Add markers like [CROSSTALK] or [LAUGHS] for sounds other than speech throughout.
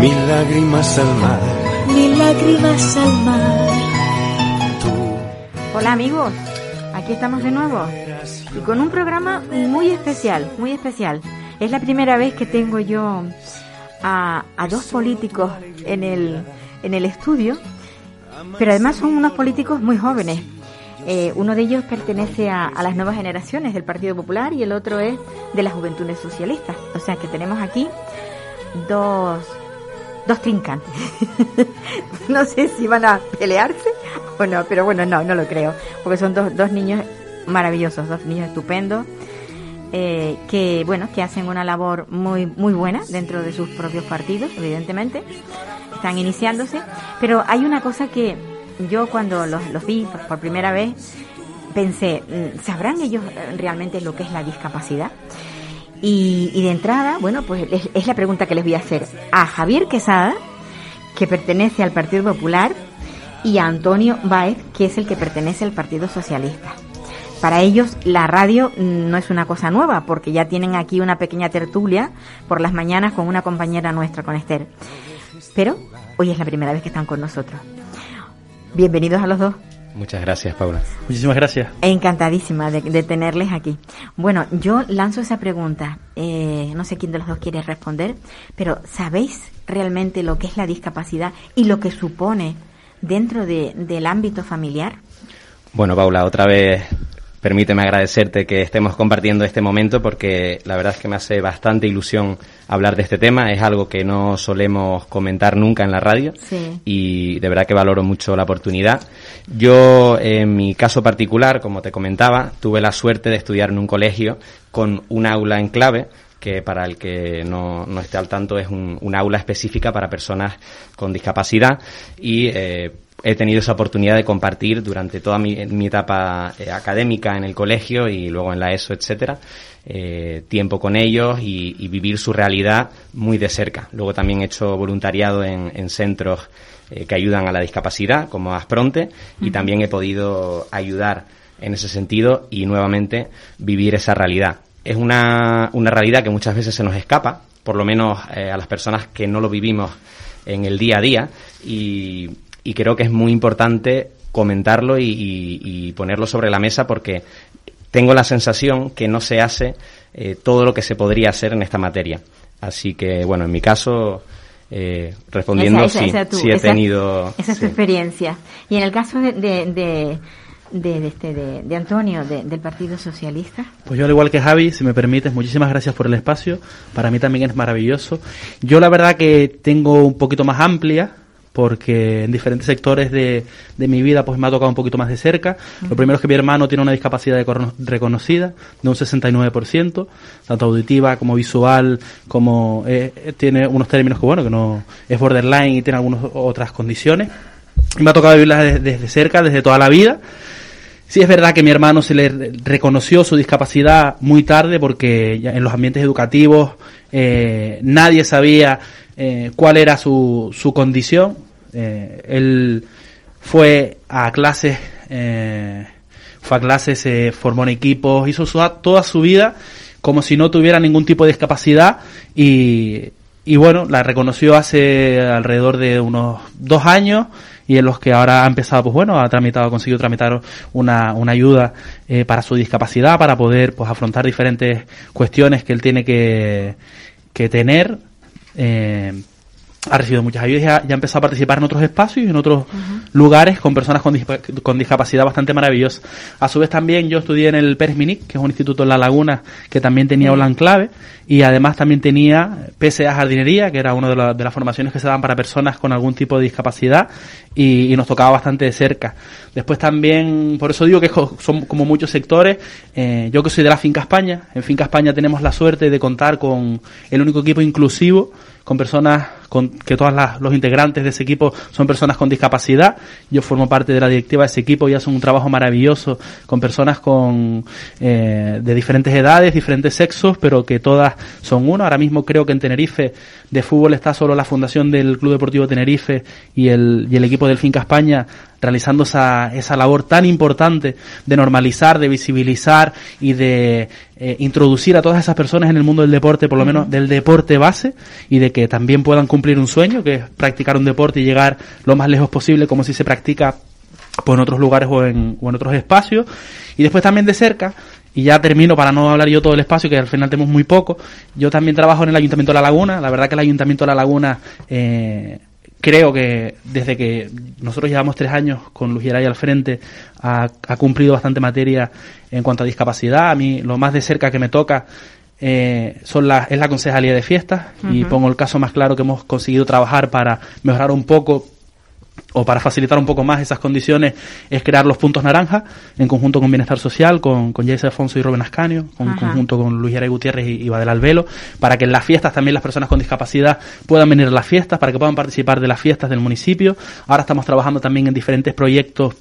mil lágrimas al mar. mil lágrimas al mar. Hola amigos, aquí estamos de nuevo y con un programa muy especial, muy especial. Es la primera vez que tengo yo a, a dos políticos en el, en el estudio, pero además son unos políticos muy jóvenes. Eh, uno de ellos pertenece a, a las nuevas generaciones del Partido Popular y el otro es de las Juventudes Socialistas. O sea que tenemos aquí dos, dos trincantes. [LAUGHS] no sé si van a pelearse o no, pero bueno, no, no lo creo, porque son dos, dos niños maravillosos, dos niños estupendos, eh, que bueno, que hacen una labor muy, muy buena dentro de sus propios partidos, evidentemente, están iniciándose, pero hay una cosa que yo cuando los, los vi por, por primera vez pensé, mm, ¿sabrán ellos realmente lo que es la discapacidad? Y, y de entrada, bueno, pues es, es la pregunta que les voy a hacer a Javier Quesada, que pertenece al Partido Popular, y a Antonio Báez, que es el que pertenece al Partido Socialista. Para ellos la radio mm, no es una cosa nueva, porque ya tienen aquí una pequeña tertulia por las mañanas con una compañera nuestra, con Esther. Pero hoy es la primera vez que están con nosotros. Bienvenidos a los dos. Muchas gracias, Paula. Muchísimas gracias. Encantadísima de, de tenerles aquí. Bueno, yo lanzo esa pregunta. Eh, no sé quién de los dos quiere responder, pero ¿sabéis realmente lo que es la discapacidad y lo que supone dentro de, del ámbito familiar? Bueno, Paula, otra vez permíteme agradecerte que estemos compartiendo este momento porque la verdad es que me hace bastante ilusión hablar de este tema. Es algo que no solemos comentar nunca en la radio Sí. y de verdad que valoro mucho la oportunidad. Yo, en mi caso particular, como te comentaba, tuve la suerte de estudiar en un colegio con un aula en clave que para el que no, no esté al tanto es un, un aula específica para personas con discapacidad y eh, he tenido esa oportunidad de compartir durante toda mi, mi etapa eh, académica en el colegio y luego en la ESO, etcétera, eh, tiempo con ellos y, y vivir su realidad muy de cerca. Luego también he hecho voluntariado en, en centros eh, que ayudan a la discapacidad, como Aspronte, y también he podido ayudar en ese sentido y nuevamente vivir esa realidad. Es una, una realidad que muchas veces se nos escapa, por lo menos a las personas que no lo vivimos en el día a día, y, y creo que es muy importante comentarlo y, y- y ponerlo sobre la mesa porque tengo la sensación que no se hace eh, todo lo que se podría hacer en esta materia. Así que, bueno, en mi caso, eh, respondiendo, Esa- esa- sí, esa sí he esa- tenido... Esa es tu experiencia. Y en el caso de, de, de, de, de este, de, de Antonio, de- del Partido Socialista. Pues yo al igual que Javi, si me permites, muchísimas gracias por el espacio. Para mí también es maravilloso. Yo la verdad que tengo un poquito más amplia, porque en diferentes sectores de, de mi vida pues me ha tocado un poquito más de cerca. Lo primero es que mi hermano tiene una discapacidad de reconocida de un 69%, tanto auditiva como visual, como eh, eh, tiene unos términos que bueno, que no es borderline y tiene algunas otras condiciones. Y me ha tocado vivirla desde, desde cerca, desde toda la vida. Sí es verdad que mi hermano se le re- reconoció su discapacidad muy tarde porque ya en los ambientes educativos eh, nadie sabía eh, cuál era su, su condición. Eh, él fue a clases, eh, fue a clases, se formó en equipos, hizo su- toda su vida como si no tuviera ningún tipo de discapacidad y, y bueno, la reconoció hace alrededor de unos dos años y en los que ahora ha empezado, pues bueno, ha tramitado, ha conseguido tramitar una, una ayuda eh, para su discapacidad, para poder pues afrontar diferentes cuestiones que él tiene que, que tener. Eh, ha recibido muchas ayudas y ha, y ha empezado a participar en otros espacios y en otros lugares con personas con, dispa- con discapacidad bastante maravillosa. A su vez también yo estudié en el Pérez Minic, que es un instituto en La Laguna que también tenía aula en clave y además también tenía PSA jardinería, que era una de, la- de las formaciones que se daban para personas con algún tipo de discapacidad y, y nos tocaba bastante de cerca. Después también, por eso digo que son como muchos sectores, eh, yo que soy de la Finca España, en Finca España tenemos la suerte de contar con el único equipo inclusivo con personas con, que todos los integrantes de ese equipo son personas con discapacidad. Yo formo parte de la directiva de ese equipo y hacen un trabajo maravilloso con personas con, eh, de diferentes edades, diferentes sexos, pero que todas son uno. Ahora mismo creo que en Tenerife de fútbol está solo la fundación del Club Deportivo Tenerife y el, y el equipo del Finca España realizando esa, esa labor tan importante de normalizar, de visibilizar y de eh, introducir a todas esas personas en el mundo del deporte, por lo menos del deporte base, y de que también puedan cumplir un sueño, que es practicar un deporte y llegar lo más lejos posible como si se practica pues, en otros lugares o en, o en otros espacios. Y después también de cerca, y ya termino para no hablar yo todo el espacio, que al final tenemos muy poco. Yo también trabajo en el Ayuntamiento de La Laguna. La verdad que el Ayuntamiento de La Laguna eh, creo que desde que nosotros llevamos tres años con Geray al frente ha, cumplido bastante materia en cuanto a discapacidad. A mí lo más de cerca que me toca eh, son la, es la concejalía de fiestas y pongo el caso más claro que hemos conseguido trabajar para mejorar un poco o para facilitar un poco más esas condiciones es crear los puntos naranja en conjunto con Bienestar Social, con, con Jesse Afonso y Rubén Ascanio, en conjunto con Luis Yaray Gutiérrez y, y Badel Albelo, para que en las fiestas también las personas con discapacidad puedan venir a las fiestas, para que puedan participar de las fiestas del municipio. Ahora estamos trabajando también en diferentes proyectos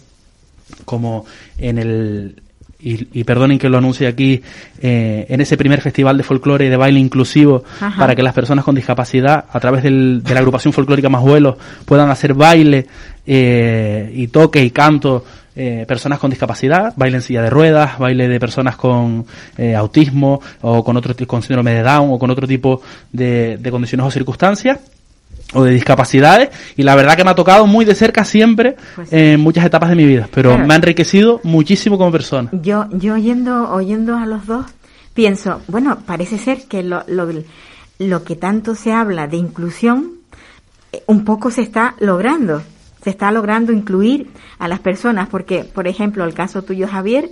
como en el, y, perdonen que lo anuncie aquí, eh, en ese primer festival de folclore y de baile inclusivo para que las personas con discapacidad, a través del, de la agrupación folclórica Más Vuelos, puedan hacer baile eh, y toque y canto eh, personas con discapacidad, baile en silla de ruedas, baile de personas con autismo o con otro con síndrome de Down o con otro tipo de condiciones o circunstancias o de discapacidades y la verdad que me ha tocado muy de cerca siempre pues en muchas etapas de mi vida, pero me ha enriquecido muchísimo como persona. Yo, yo oyendo, oyendo a los dos, pienso, bueno, parece ser que lo, lo, lo que tanto se habla de inclusión, eh, un poco se está logrando, se está logrando incluir a las personas, porque, por ejemplo, el caso tuyo, Javier,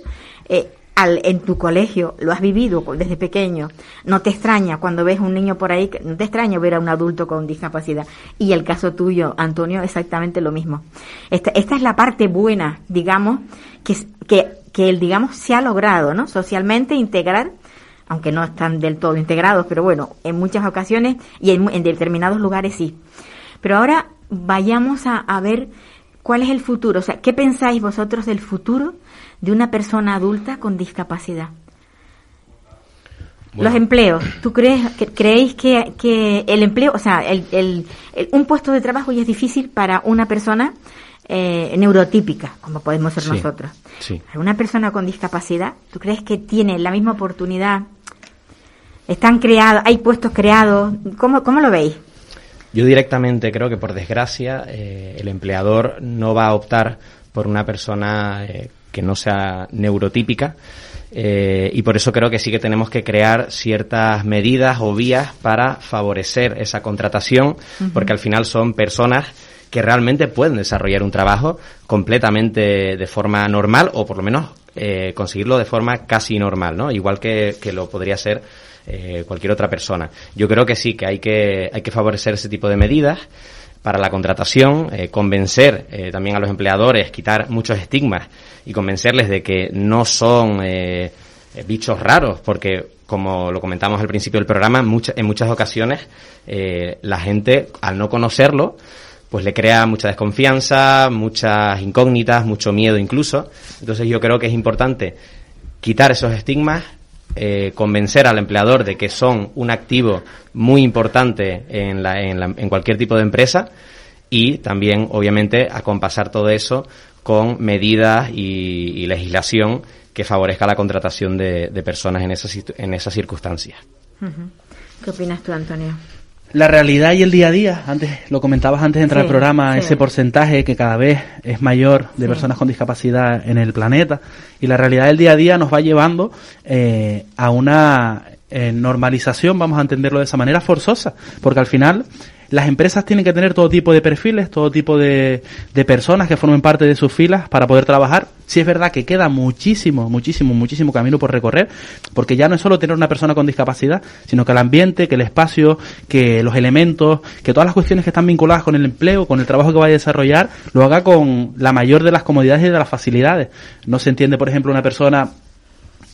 eh, al, en tu colegio, lo has vivido desde pequeño, no te extraña cuando ves un niño por ahí, no te extraña ver a un adulto con discapacidad. Y el caso tuyo, Antonio, exactamente lo mismo. Esta, esta es la parte buena, digamos, que, que, que el, digamos, se ha logrado, ¿no? Socialmente integrar, aunque no están del todo integrados, pero bueno, en muchas ocasiones y en, en determinados lugares sí. Pero ahora vayamos a, a ver cuál es el futuro, o sea, ¿qué pensáis vosotros del futuro? De una persona adulta con discapacidad. Los empleos, ¿tú crees, que, creéis que, que, el empleo, o sea, el, el, un puesto de trabajo ya es difícil para una persona eh, neurotípica, como podemos ser nosotros? Sí. Una persona con discapacidad, ¿tú crees que tiene la misma oportunidad? ¿Están creados, hay puestos creados? ¿Cómo, cómo lo veis? Yo directamente creo que por desgracia eh, el empleador no va a optar por una persona eh, que no sea neurotípica. Eh, y por eso creo que sí que tenemos que crear ciertas medidas o vías para favorecer esa contratación, porque al final son personas que realmente pueden desarrollar un trabajo completamente de forma normal o por lo menos eh, conseguirlo de forma casi normal, ¿no? Igual que, que lo podría ser eh, cualquier otra persona. Yo creo que sí, que hay que, hay que favorecer ese tipo de medidas para la contratación, eh, convencer eh, también a los empleadores, quitar muchos estigmas y convencerles de que no son eh, bichos raros, porque como lo comentamos al principio del programa, en muchas ocasiones la gente, al no conocerlo, pues le crea mucha desconfianza, muchas incógnitas, mucho miedo incluso. Entonces yo creo que es importante quitar esos estigmas, eh, convencer al empleador de que son un activo muy importante en, la, en, la, en cualquier tipo de empresa y también, obviamente, acompasar todo eso con medidas y, y legislación que favorezca la contratación de, de personas en esas, en esas circunstancias. ¿Qué opinas tú, Antonio? La realidad y el día a día, antes lo comentabas antes de entrar al programa, ese porcentaje que cada vez es mayor de personas con discapacidad en el planeta, y la realidad del día a día nos va llevando eh, a una eh, normalización, vamos a entenderlo de esa manera, forzosa, porque al final las empresas tienen que tener todo tipo de perfiles, todo tipo de, de personas que formen parte de sus filas para poder trabajar. Si es verdad que queda muchísimo, muchísimo, muchísimo camino por recorrer, porque ya no es solo tener una persona con discapacidad, sino que el ambiente, que el espacio, que los elementos, que todas las cuestiones que están vinculadas con el empleo, con el trabajo que vaya a desarrollar, lo haga con la mayor de las comodidades y de las facilidades. No se entiende, por ejemplo, una persona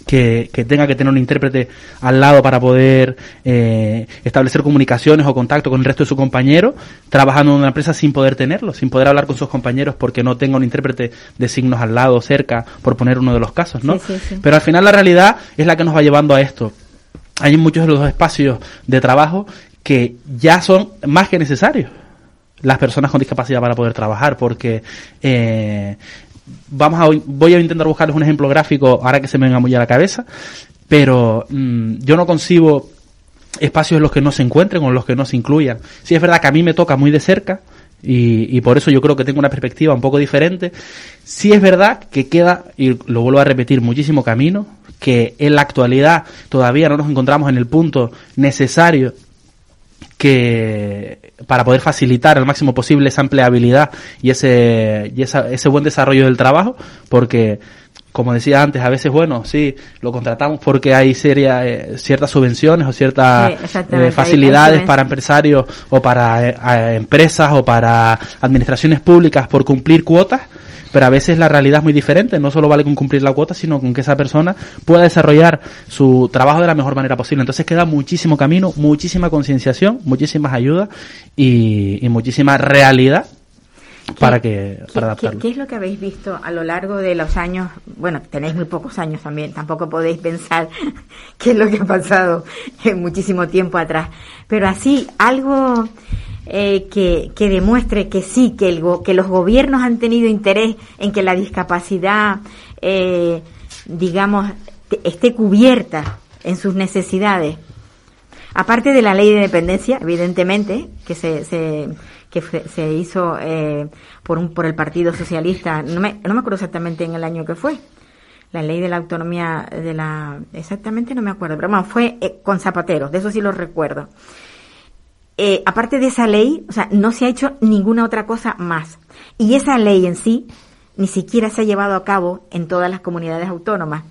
que, que, tenga que tener un intérprete al lado para poder eh, establecer comunicaciones o contacto con el resto de su compañero, trabajando en una empresa sin poder tenerlo, sin poder hablar con sus compañeros porque no tenga un intérprete de signos al lado, cerca, por poner uno de los casos, ¿no? Pero al final la realidad es la que nos va llevando a esto. Hay muchos de los espacios de trabajo que ya son más que necesarios las personas con discapacidad para poder trabajar, porque eh, vamos a, voy a intentar buscarles un ejemplo gráfico ahora que se me venga muy a la cabeza, pero mm, yo no concibo espacios en los que no se encuentren o en los que no se incluyan. Sí es verdad que a mí me toca muy de cerca y, y por eso yo creo que tengo una perspectiva un poco diferente. Sí es verdad que queda, y lo vuelvo a repetir, muchísimo camino, que en la actualidad todavía no nos encontramos en el punto necesario que para poder facilitar al máximo posible esa empleabilidad y ese, y esa, ese buen desarrollo del trabajo, porque como decía antes, a veces, bueno, sí, lo contratamos porque hay seria, eh, ciertas subvenciones o ciertas eh, facilidades para empresarios o para eh, empresas o para administraciones públicas por cumplir cuotas, pero a veces la realidad es muy diferente, no solo vale con cumplir la cuota, sino con que esa persona pueda desarrollar su trabajo de la mejor manera posible. Entonces queda muchísimo camino, muchísima concienciación, muchísimas ayudas y, muchísima realidad para que para adaptarlo. ¿qué, es lo que habéis visto a lo largo de los años? Bueno, tenéis muy pocos años también, tampoco podéis pensar [LAUGHS] qué es lo que ha pasado en muchísimo tiempo atrás, pero así algo eh, que, que, demuestre que sí, que, el, que los gobiernos han tenido interés en que la discapacidad, eh, digamos, esté cubierta en sus necesidades. Aparte de la ley de dependencia, evidentemente, que se, se que se hizo eh, por, un, por el Partido Socialista, no me, no me acuerdo exactamente en el año que fue, la ley de la autonomía de la exactamente no me acuerdo pero bueno fue eh, con Zapatero de eso sí lo recuerdo eh, aparte de esa ley, o sea, no se ha hecho ninguna otra cosa más. Y esa ley en sí ni siquiera se ha llevado a cabo en todas las comunidades autónomas.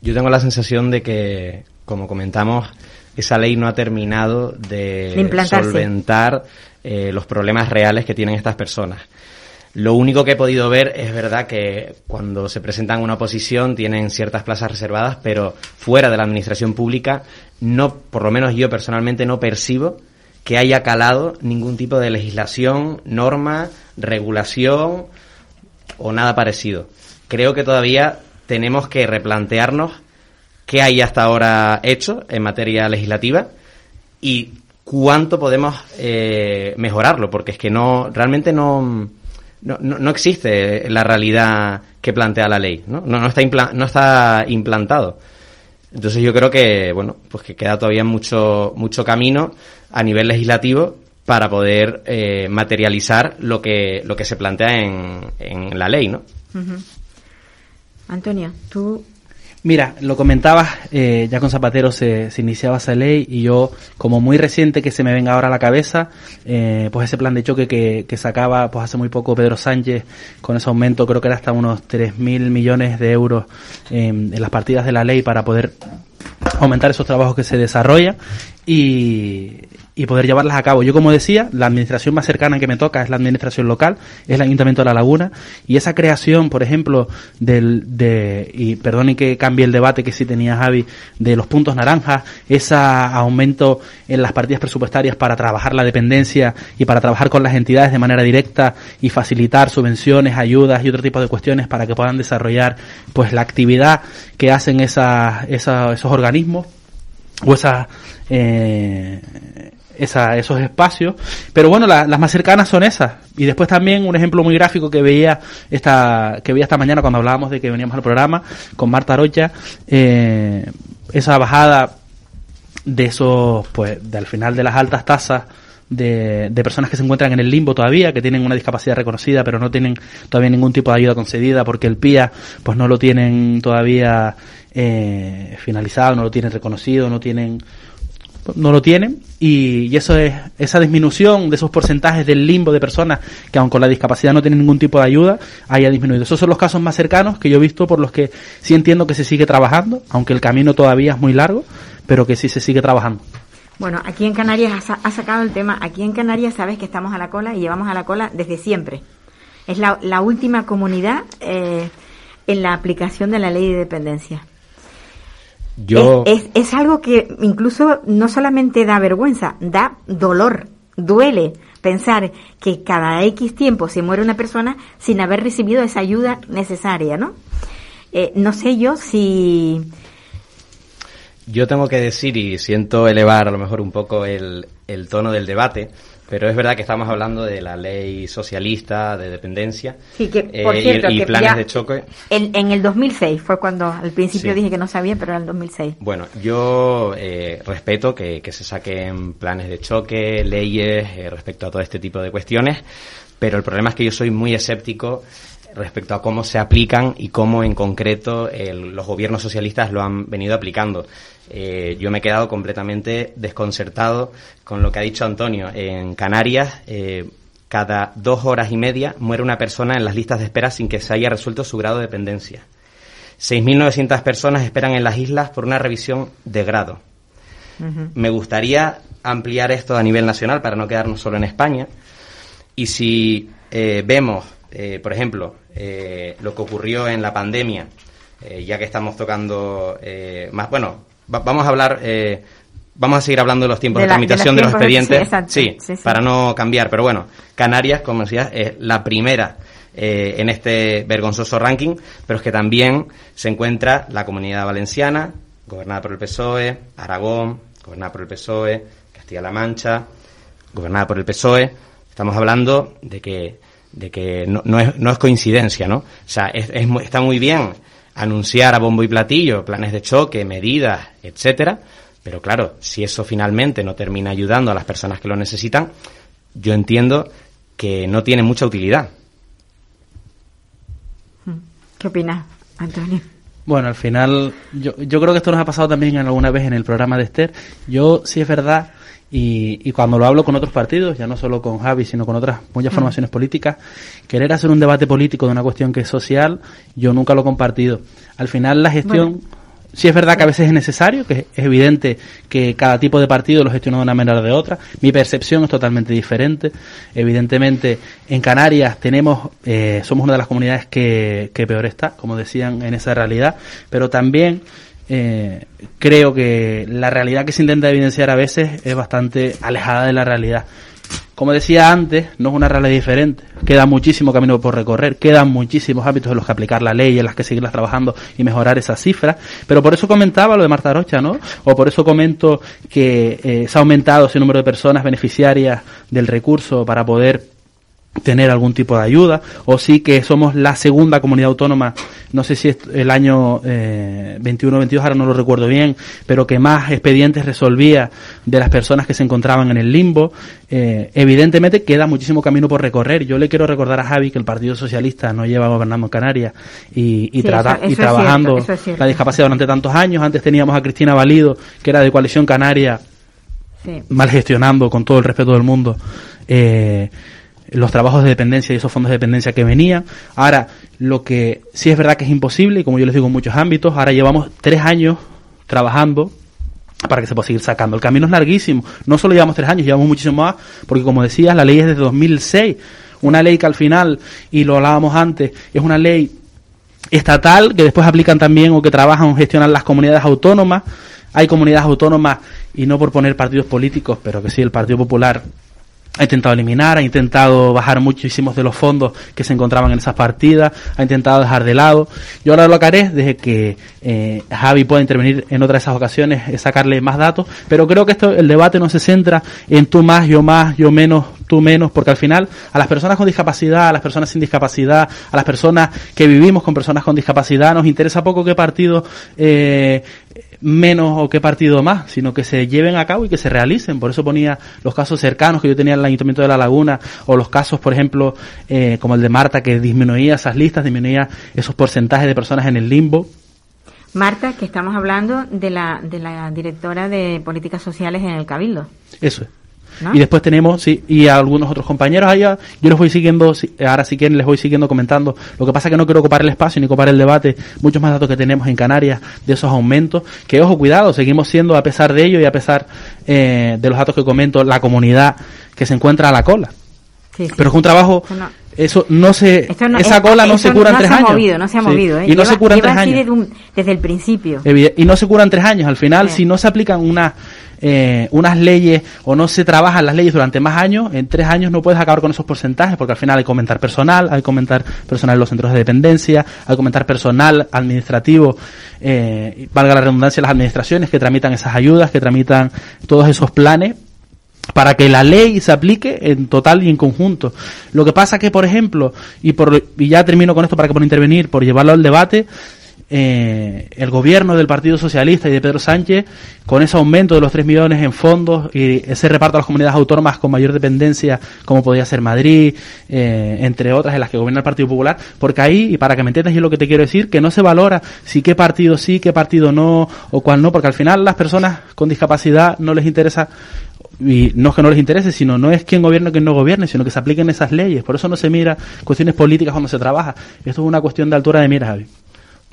Yo tengo la sensación de que, como comentamos, esa ley no ha terminado de, solventar eh, los problemas reales que tienen estas personas. Lo único que he podido ver es verdad que cuando se presentan una oposición tienen ciertas plazas reservadas, pero fuera de la administración pública no, por lo menos yo personalmente no percibo que haya calado ningún tipo de legislación, norma, regulación o nada parecido. Creo que todavía tenemos que replantearnos qué hay hasta ahora hecho en materia legislativa y cuánto podemos eh, mejorarlo, porque es que no realmente no, no, no, existe la realidad que plantea la ley, no, no, está, no está implantado. Entonces yo creo que, bueno, pues que queda todavía mucho, mucho camino a nivel legislativo para poder eh, materializar lo que, lo que se plantea en, en la ley, ¿no? Antonio, tú Mira, lo comentabas, eh, ya con Zapatero se, iniciaba esa ley y yo, como muy reciente que se me venga ahora a la cabeza, eh, pues ese plan de choque que, que sacaba pues hace muy poco Pedro Sánchez con ese aumento, creo que era hasta unos 3.000 millones de euros en las partidas de la ley para poder aumentar esos trabajos que se desarrollan y, y poder llevarlas a cabo. Yo, como decía, la administración más cercana que me toca es la administración local, es el Ayuntamiento de La Laguna, y esa creación, por ejemplo, del, de, y perdone que cambie el debate que sí tenía Javi, de los puntos naranjas, ese aumento en las partidas presupuestarias para trabajar la dependencia y para trabajar con las entidades de manera directa y facilitar subvenciones, ayudas y otro tipo de cuestiones para que puedan desarrollar pues la actividad que hacen esa, esa, esos organismos o esas eh, esa, esos espacios. Pero bueno, las más cercanas son esas. Y después también un ejemplo muy gráfico que veía esta, que veía esta mañana cuando hablábamos de que veníamos al programa con Marta Rocha, eh, esa bajada de esos, pues, del final de las altas tasas de, de, personas que se encuentran en el limbo todavía, que tienen una discapacidad reconocida, pero no tienen todavía ningún tipo de ayuda concedida porque el PIA, pues no lo tienen todavía eh, finalizado, no lo tienen reconocido, no tienen no lo tienen y, eso es esa disminución de esos porcentajes del limbo de personas que aun con la discapacidad no tienen ningún tipo de ayuda haya disminuido. Esos son los casos más cercanos que yo he visto por los que sí entiendo que se sigue trabajando, aunque el camino todavía es muy largo, pero que sí se sigue trabajando. Bueno, aquí en Canarias ha, sacado el tema, aquí en Canarias sabes que estamos a la cola y llevamos a la cola desde siempre. Es la, última comunidad eh, en la aplicación de la ley de dependencia. Yo... Es, es, es algo que incluso no solamente da vergüenza, da dolor, duele pensar que cada X tiempo se muere una persona sin haber recibido esa ayuda necesaria, ¿no? Eh, no sé yo si... Yo tengo que decir, y siento elevar a lo mejor un poco el, el tono del debate, pero es verdad que estamos hablando de la ley socialista de dependencia sí, que, por eh, cierto, y, y que planes de choque. En, en, el 2006 fue cuando al principio Sí. dije que no sabía, pero era el 2006. Bueno, yo eh, respeto que, que se saquen planes de choque, leyes eh, respecto a todo este tipo de cuestiones, pero el problema es que yo soy muy escéptico respecto a cómo se aplican y cómo en concreto el- los gobiernos socialistas lo han venido aplicando. Eh, yo me he quedado completamente desconcertado con lo que ha dicho Antonio. En Canarias, eh, cada dos horas y media muere una persona en las listas de espera sin que se haya resuelto su grado de dependencia. 6.900 personas esperan en las islas por una revisión de grado. Me gustaría ampliar esto a nivel nacional para no quedarnos solo en España. Y si eh, vemos, por ejemplo, lo que ocurrió en la pandemia, eh, ya que estamos tocando eh, más, bueno, va- vamos a hablar, eh, vamos a seguir hablando de los tiempos De de, la- de tramitación de los, de- expedientes, sí, Sí, sí. para no cambiar. Pero bueno, Canarias, como decías, es la primera eh, en este vergonzoso ranking, pero es que también se encuentra la Comunidad Valenciana, gobernada por el PSOE, Aragón, gobernada por el PSOE, Castilla-La Mancha, gobernada por el PSOE. Estamos hablando de que, de que no, no es, no es coincidencia, ¿no? O sea, es, es está muy bien anunciar a bombo y platillo planes de choque, medidas, etcétera, pero claro, si eso finalmente no termina ayudando a las personas que lo necesitan, yo entiendo que no tiene mucha utilidad. ¿Qué opinas, Antonio? Bueno, al final, yo, yo creo que esto nos ha pasado también alguna vez en el programa de Esther. Yo, sí es verdad, y, y cuando lo hablo con otros partidos, ya no solo con Javi, sino con otras muchas Mm. formaciones políticas, querer hacer un debate político de una cuestión que es social, yo nunca lo he compartido. Al final, la gestión, sí es verdad que a veces es necesario, que es evidente que cada tipo de partido lo gestiona de una manera o de otra. Mi percepción es totalmente diferente. Evidentemente, en Canarias tenemos, eh, somos una de las comunidades que, que peor está, como decían en esa realidad, pero también eh, creo que la realidad que se intenta evidenciar a veces es bastante alejada de la realidad. Como decía antes, no es una realidad diferente. Queda muchísimo camino por recorrer, quedan muchísimos ámbitos en los que aplicar la ley, en las que seguirlas trabajando y mejorar esas cifras. Pero por eso comentaba lo de Marta Rocha, ¿no? O por eso comento que eh, se ha aumentado ese número de personas beneficiarias del recurso para poder tener algún tipo de ayuda, o sí que somos la segunda comunidad autónoma, no sé si es el año eh, 21-22, ahora no lo recuerdo bien, pero que más expedientes resolvía de las personas que se encontraban en el limbo. Eh, evidentemente queda muchísimo camino por recorrer. Yo le quiero recordar a Javi que el Partido Socialista no lleva gobernando en Canarias y, y, Sí, trata- eso- y es trabajando cierto, es la discapacidad durante tantos años. Antes teníamos a Cristina Valido, que era de Coalición Canaria, Sí. mal gestionando, con todo el respeto del mundo, eh, los trabajos de dependencia y esos fondos de dependencia que venían. Ahora, lo que sí es verdad que es imposible, y como yo les digo en muchos ámbitos, ahora llevamos tres años trabajando para que se pueda seguir sacando. El camino es larguísimo. No solo llevamos tres años, llevamos muchísimo más, porque como decías, la ley es desde 2006. Una ley que al final, y lo hablábamos antes, es una ley estatal que después aplican también o que trabajan o gestionan las comunidades autónomas. Hay comunidades autónomas, y no por poner partidos políticos, pero que sí, el Partido Popular ha intentado eliminar, ha intentado bajar muchísimos de los fondos que se encontraban en esas partidas, ha intentado dejar de lado. Yo ahora lo que haré, desde que eh, Javi pueda intervenir en otra de esas ocasiones, es sacarle más datos, pero creo que esto, el debate no se centra en tú más, yo más, yo menos, tú menos, porque al final a las personas con discapacidad, a las personas sin discapacidad, a las personas que vivimos con personas con discapacidad, nos interesa poco qué partido eh, menos o qué partido más, sino que se lleven a cabo y que se realicen. Por eso ponía los casos cercanos que yo tenía en el Ayuntamiento de La Laguna, o los casos, por ejemplo, eh, como el de Marta, que disminuía esas listas, disminuía esos porcentajes de personas en el limbo. Marta, que estamos hablando de la, de la directora de políticas sociales en el Cabildo. Eso es. ¿No? Y después tenemos, sí, y a algunos otros compañeros allá, yo les voy siguiendo, si- ahora si quieren les voy siguiendo comentando. Lo que pasa es que no quiero ocupar el espacio ni ocupar el debate, muchos más datos que tenemos en Canarias de esos aumentos, que ojo, cuidado, seguimos siendo, a pesar de ello y a pesar eh, de los datos que comento, la comunidad que se encuentra a la cola. Sí, sí. Pero es un trabajo No. eso no se no- esa es- cola no se cura en no tres se ha años movido, no se ha movido, ¿eh? y no Lleva- se cura en tres años desde, un- desde el principio. Y no se cura en tres años al final si no se aplican unas eh, unas leyes o no se trabajan las leyes durante más años en tres años no puedes acabar con esos porcentajes porque al final hay que aumentar personal hay que aumentar personal en los centros de dependencia hay que aumentar personal administrativo eh, valga la redundancia las administraciones que tramitan esas ayudas que tramitan todos esos planes para que la ley se aplique en total y en conjunto. Lo que pasa que, por ejemplo, y, por, y ya termino con esto para que por intervenir, por llevarlo al debate, eh, el gobierno del Partido Socialista y de Pedro Sánchez, con ese aumento de los 3 millones en fondos y ese reparto a las comunidades autónomas con mayor dependencia, como podía ser Madrid, eh, entre otras en las que gobierna el Partido Popular, porque ahí, y para que me entiendas yo lo que te quiero decir, que no se valora si qué partido sí, qué partido no, o cuál no, porque al final las personas con discapacidad no les interesa y no es que no les interese, sino no es quién gobierna o quién no gobierne, sino que se apliquen esas leyes. Por eso no se mira cuestiones políticas cuando se trabaja. Esto es una cuestión de altura de miras, Javi.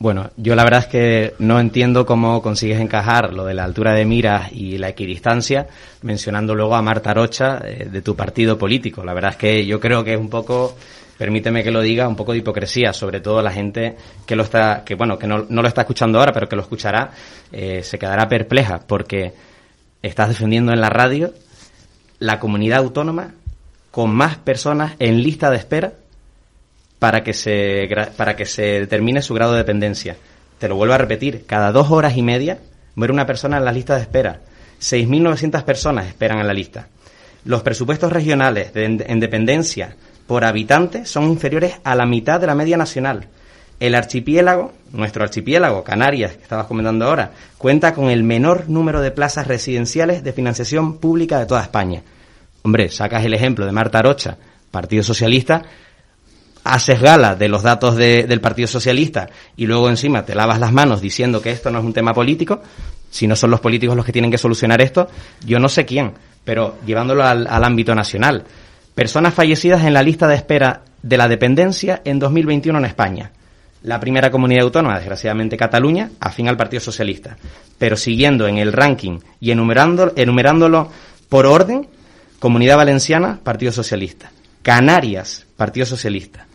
Bueno, yo la verdad es que no entiendo cómo consigues encajar lo de la altura de miras y la equidistancia mencionando luego a Marta Rocha eh, de tu partido político. La verdad es que yo creo que es un poco, permíteme que lo diga, un poco de hipocresía, sobre todo la gente que lo está, que bueno, que no, no lo está escuchando ahora, pero que lo escuchará, eh, se quedará perpleja porque estás defendiendo en la radio la comunidad autónoma con más personas en lista de espera para que se para que se determine su grado de dependencia. Te lo vuelvo a repetir, cada dos horas y media muere una persona en la lista de espera. 6.900 personas esperan en la lista. Los presupuestos regionales de, en dependencia por habitante son inferiores a la mitad de la media nacional. El archipiélago, nuestro archipiélago, Canarias, que estabas comentando ahora, cuenta con el menor número de plazas residenciales de financiación pública de toda España. Hombre, sacas el ejemplo de Marta Arocha, Partido Socialista, haces gala de los datos de- del Partido Socialista y luego encima te lavas las manos diciendo que esto no es un tema político, si no son los políticos los que tienen que solucionar esto, yo no sé quién, pero llevándolo al, ámbito nacional. Personas fallecidas en la lista de espera de la dependencia en 2021 en España. La primera comunidad autónoma, desgraciadamente Cataluña, afín al Partido Socialista. Pero siguiendo en el ranking y enumerando, enumerándolo por orden, Comunidad Valenciana, Partido Socialista. Canarias, Partido Socialista.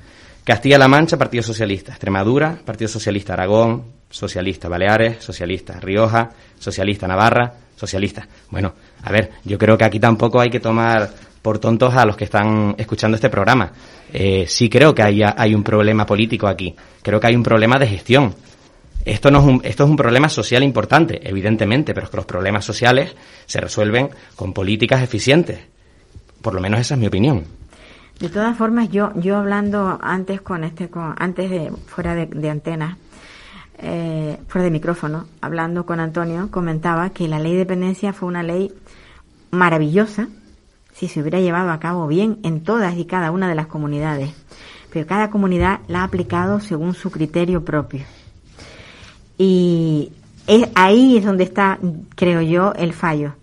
Castilla-La Mancha, Partido Socialista. Extremadura, Partido Socialista. Aragón, Socialista. Baleares, Socialista. Rioja, Socialista. Navarra, Socialista. Bueno, a ver, yo creo que aquí tampoco hay que tomar por tontos a los que están escuchando este programa. Eh, sí creo que hay, hay un problema político aquí. Creo que hay un problema de gestión. Esto, no es un, esto es un problema social importante, evidentemente, pero es que los problemas sociales se resuelven con políticas eficientes. Por lo menos esa es mi opinión. De todas formas, yo yo hablando antes con este con, antes de fuera de, de antena, eh, fuera de micrófono, hablando con Antonio, comentaba que la ley de dependencia fue una ley maravillosa si se hubiera llevado a cabo bien en todas y cada una de las comunidades. Pero cada comunidad la ha aplicado según su criterio propio. Y es, ahí es donde está, creo yo, el fallo.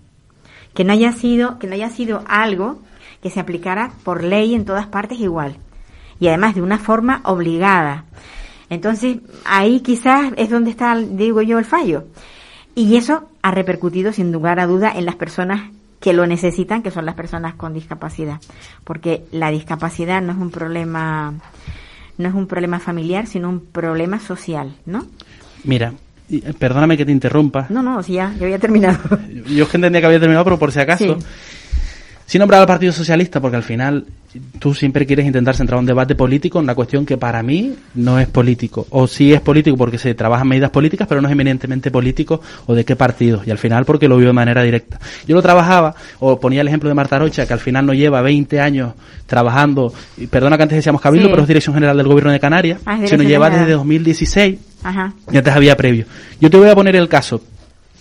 Que no haya sido, que no haya sido algo que se aplicara por ley en todas partes igual. Y además de una forma obligada. Entonces, ahí quizás es donde está, digo yo, el fallo. Y eso ha repercutido sin lugar a duda en las personas que lo necesitan, que son las personas con discapacidad. Porque la discapacidad no es un problema, no es un problema familiar, sino un problema social, ¿no? Mira, eh, perdóname que te interrumpa. No, no, sí, ya, yo había terminado. [LAUGHS] Yo es que entendía que había terminado, pero por si acaso. Sí. Sí nombrar al Partido Socialista porque al final tú siempre quieres intentar centrar un debate político en una cuestión que para mí no es político. O sí es político porque se trabajan medidas políticas, pero no es eminentemente político o de qué partido. Y al final porque lo vivo de manera directa. Yo lo trabajaba, o ponía el ejemplo de Marta Rocha, que al final no lleva 20 años trabajando, y perdona que antes decíamos Cabildo, Sí. pero es Dirección General del Gobierno de Canarias, Ah, sino lleva General. desde 2016 Ajá. y antes había previo. Yo te voy a poner el caso.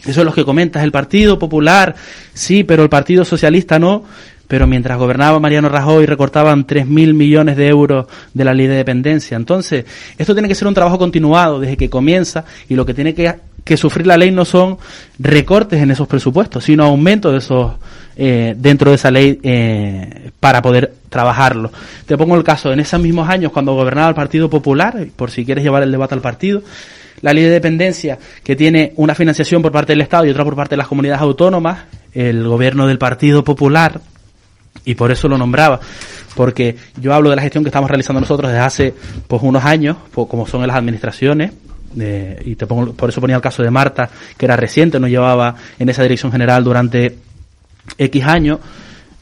Eso es lo que comentas. El Partido Popular, sí, pero el Partido Socialista no. Pero mientras gobernaba Mariano Rajoy recortaban 3.000 millones de euros de la ley de dependencia. Entonces, esto tiene que ser un trabajo continuado desde que comienza y lo que tiene que, que sufrir la ley no son recortes en esos presupuestos, sino aumento de esos eh, dentro de esa ley eh, para poder trabajarlo. Te pongo el caso, en esos mismos años cuando gobernaba el Partido Popular, por si quieres llevar el debate al partido, la ley de dependencia que tiene una financiación por parte del Estado y otra por parte de las comunidades autónomas, el gobierno del Partido Popular Y por eso lo nombraba, porque yo hablo de la gestión que estamos realizando nosotros desde hace pues unos años, pues, como son en las administraciones, eh, y te pongo, por eso ponía el caso de Marta, que era reciente, no llevaba en esa dirección general durante X años,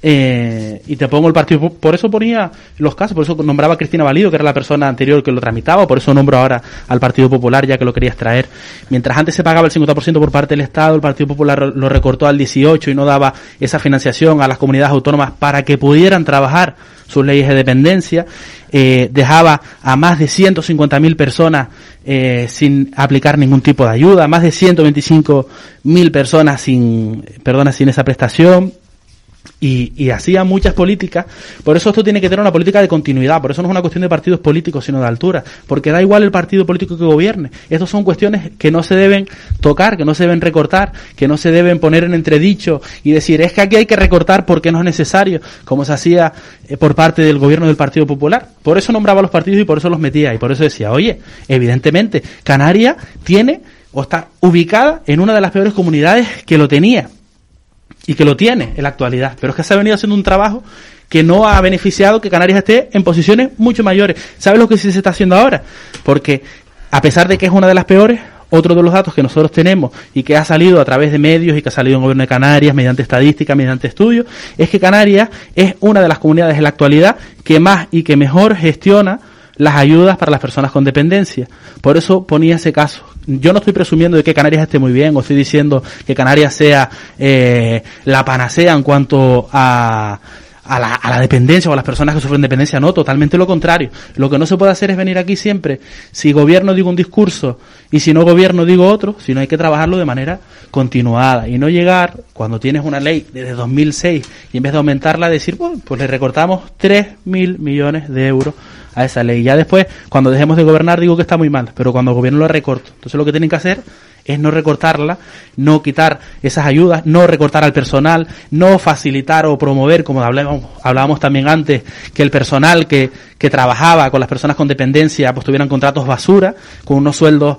eh, y te pongo el partido, por eso ponía los casos, por eso nombraba a Cristina Valido, que era la persona anterior que lo tramitaba, por eso nombro ahora al Partido Popular, ya que lo querías traer. Mientras antes se pagaba el 50% por parte del Estado, el Partido Popular lo recortó al 18% y no daba esa financiación a las comunidades autónomas para que pudieran trabajar sus leyes de dependencia, eh, dejaba a más de 150.000 personas eh, sin aplicar ningún tipo de ayuda, más de 125.000 personas sin, perdona, sin esa prestación, y, y, hacía muchas políticas. Por eso esto tiene que tener una política de continuidad. Por eso no es una cuestión de partidos políticos, sino de altura. Porque da igual el partido político que gobierne. Estas son cuestiones que no se deben tocar, que no se deben recortar, que no se deben poner en entredicho y decir, es que aquí hay que recortar porque no es necesario, como se hacía eh, por parte del gobierno del Partido Popular. Por eso nombraba a los partidos y por eso los metía. Y por eso decía, oye, evidentemente, Canarias tiene o está ubicada en una de las peores comunidades que lo tenía y que lo tiene en la actualidad, pero es que se ha venido haciendo un trabajo que no ha beneficiado que Canarias esté en posiciones mucho mayores. ¿Sabes lo que sí se está haciendo ahora? Porque a pesar de que es una de las peores, otro de los datos que nosotros tenemos y que ha salido a través de medios y que ha salido en el gobierno de Canarias mediante estadística, mediante estudios, es que Canarias es una de las comunidades en la actualidad que más y que mejor gestiona las ayudas para las personas con dependencia. Por eso ponía ese caso. Yo no estoy presumiendo de que Canarias esté muy bien o estoy diciendo que Canarias sea eh, la panacea en cuanto a, a la, a la dependencia o a las personas que sufren dependencia, no, totalmente lo contrario. Lo que no se puede hacer es venir aquí siempre, si gobierno digo un discurso y si no gobierno digo otro, sino hay que trabajarlo de manera continuada y no llegar cuando tienes una ley desde 2006 y en vez de aumentarla decir, bueno, pues le recortamos 3 mil millones de euros a esa ley. Ya después, cuando dejemos de gobernar, digo que está muy mal, pero cuando gobierno lo recorto. Entonces lo que tienen que hacer es no recortarla, no quitar esas ayudas, no recortar al personal, no facilitar o promover, como hablábamos, hablábamos también antes, que el personal que, que trabajaba con las personas con dependencia pues tuvieran contratos basura, con unos sueldos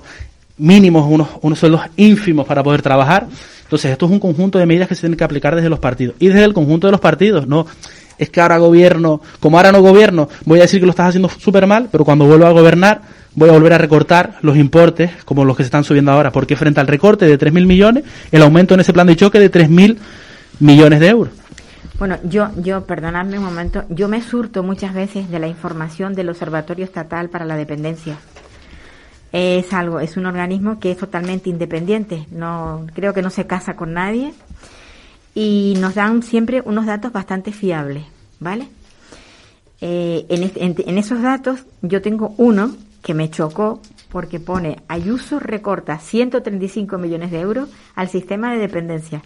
mínimos, unos, unos sueldos ínfimos para poder trabajar. Entonces esto es un conjunto de medidas que se tienen que aplicar desde los partidos y desde el conjunto de los partidos, no es que ahora gobierno, como ahora no gobierno, voy a decir que lo estás haciendo súper mal, pero cuando vuelva a gobernar voy a volver a recortar los importes como los que se están subiendo ahora, porque frente al recorte de 3.000 millones, el aumento en ese plan de choque de 3.000 millones de euros. Bueno, yo, yo, perdonadme un momento, yo me surto muchas veces de la información del Observatorio Estatal para la Dependencia. Es algo, es un organismo que es totalmente independiente, no, creo que no se casa con nadie y nos dan siempre unos datos bastante fiables, ¿vale? Eh, en, en, esos datos yo tengo uno que me chocó porque pone Ayuso recorta 135 millones de euros al sistema de dependencia.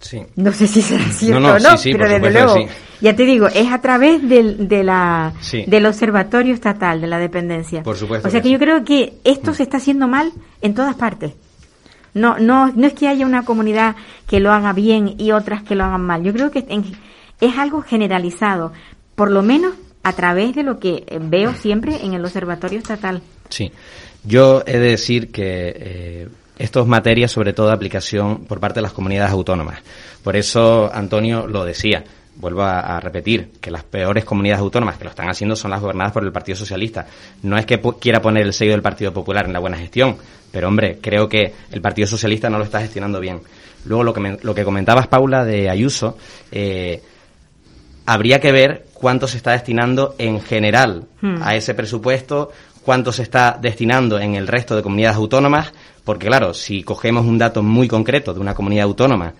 Sí. No sé si será cierto o no, pero desde luego, ya te digo, es a través del, de la, del Observatorio Estatal de la Dependencia. Por supuesto. O sea que, yo creo que esto mm. se está haciendo mal en todas partes. No, no, no es que haya una comunidad que lo haga bien y otras que lo hagan mal. Yo creo que es algo generalizado, por lo menos a través de lo que veo siempre en el Observatorio Estatal. Sí, yo he de decir que eh, esto es materia sobre todo de aplicación por parte de las comunidades autónomas. Por eso Antonio lo decía. Vuelvo a, repetir que las peores comunidades autónomas que lo están haciendo son las gobernadas por el Partido Socialista. No es que quiera poner el sello del Partido Popular en la buena gestión, pero hombre, creo que el Partido Socialista no lo está gestionando bien. Luego lo que, lo que comentabas, Paula, de Ayuso, eh, habría que ver cuánto se está destinando en general hmm. a ese presupuesto, cuánto se está destinando en el resto de comunidades autónomas, porque claro, si cogemos un dato muy concreto de una comunidad autónoma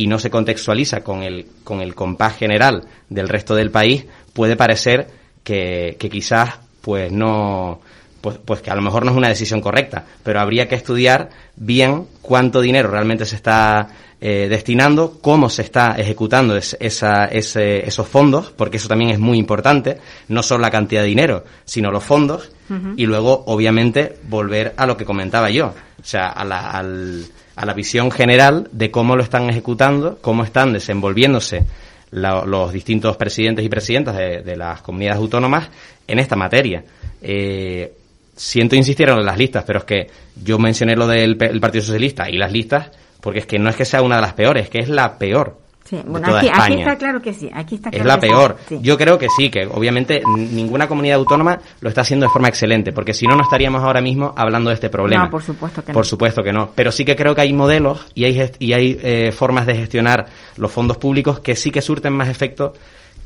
y no se contextualiza con el, con el compás general del resto del país, puede parecer que, que quizás pues no, pues, pues que a lo mejor no es una decisión correcta, pero habría que estudiar bien cuánto dinero realmente se está eh, destinando, cómo se está ejecutando esa, ese, esos fondos, porque eso también es muy importante, no solo la cantidad de dinero, sino los fondos, y luego, obviamente, volver a lo que comentaba yo, o sea, a la, al, a la visión general de cómo lo están ejecutando, cómo están desenvolviéndose los distintos presidentes y presidentas de, las comunidades autónomas en esta materia. Eh, siento insistir en las listas, pero es que yo mencioné lo del Partido Socialista y las listas porque es que no es que sea una de las peores, es que es la peor. Sí, bueno, aquí, está claro que sí. Aquí está Es claro la que sí. peor. Sí. Yo creo que sí, que obviamente ninguna comunidad autónoma lo está haciendo de forma excelente, porque si no, no estaríamos ahora mismo hablando de este problema. No, por supuesto que no. Por supuesto que no. Pero sí que creo que hay modelos y hay, y hay eh, formas de gestionar los fondos públicos que sí que surten más efecto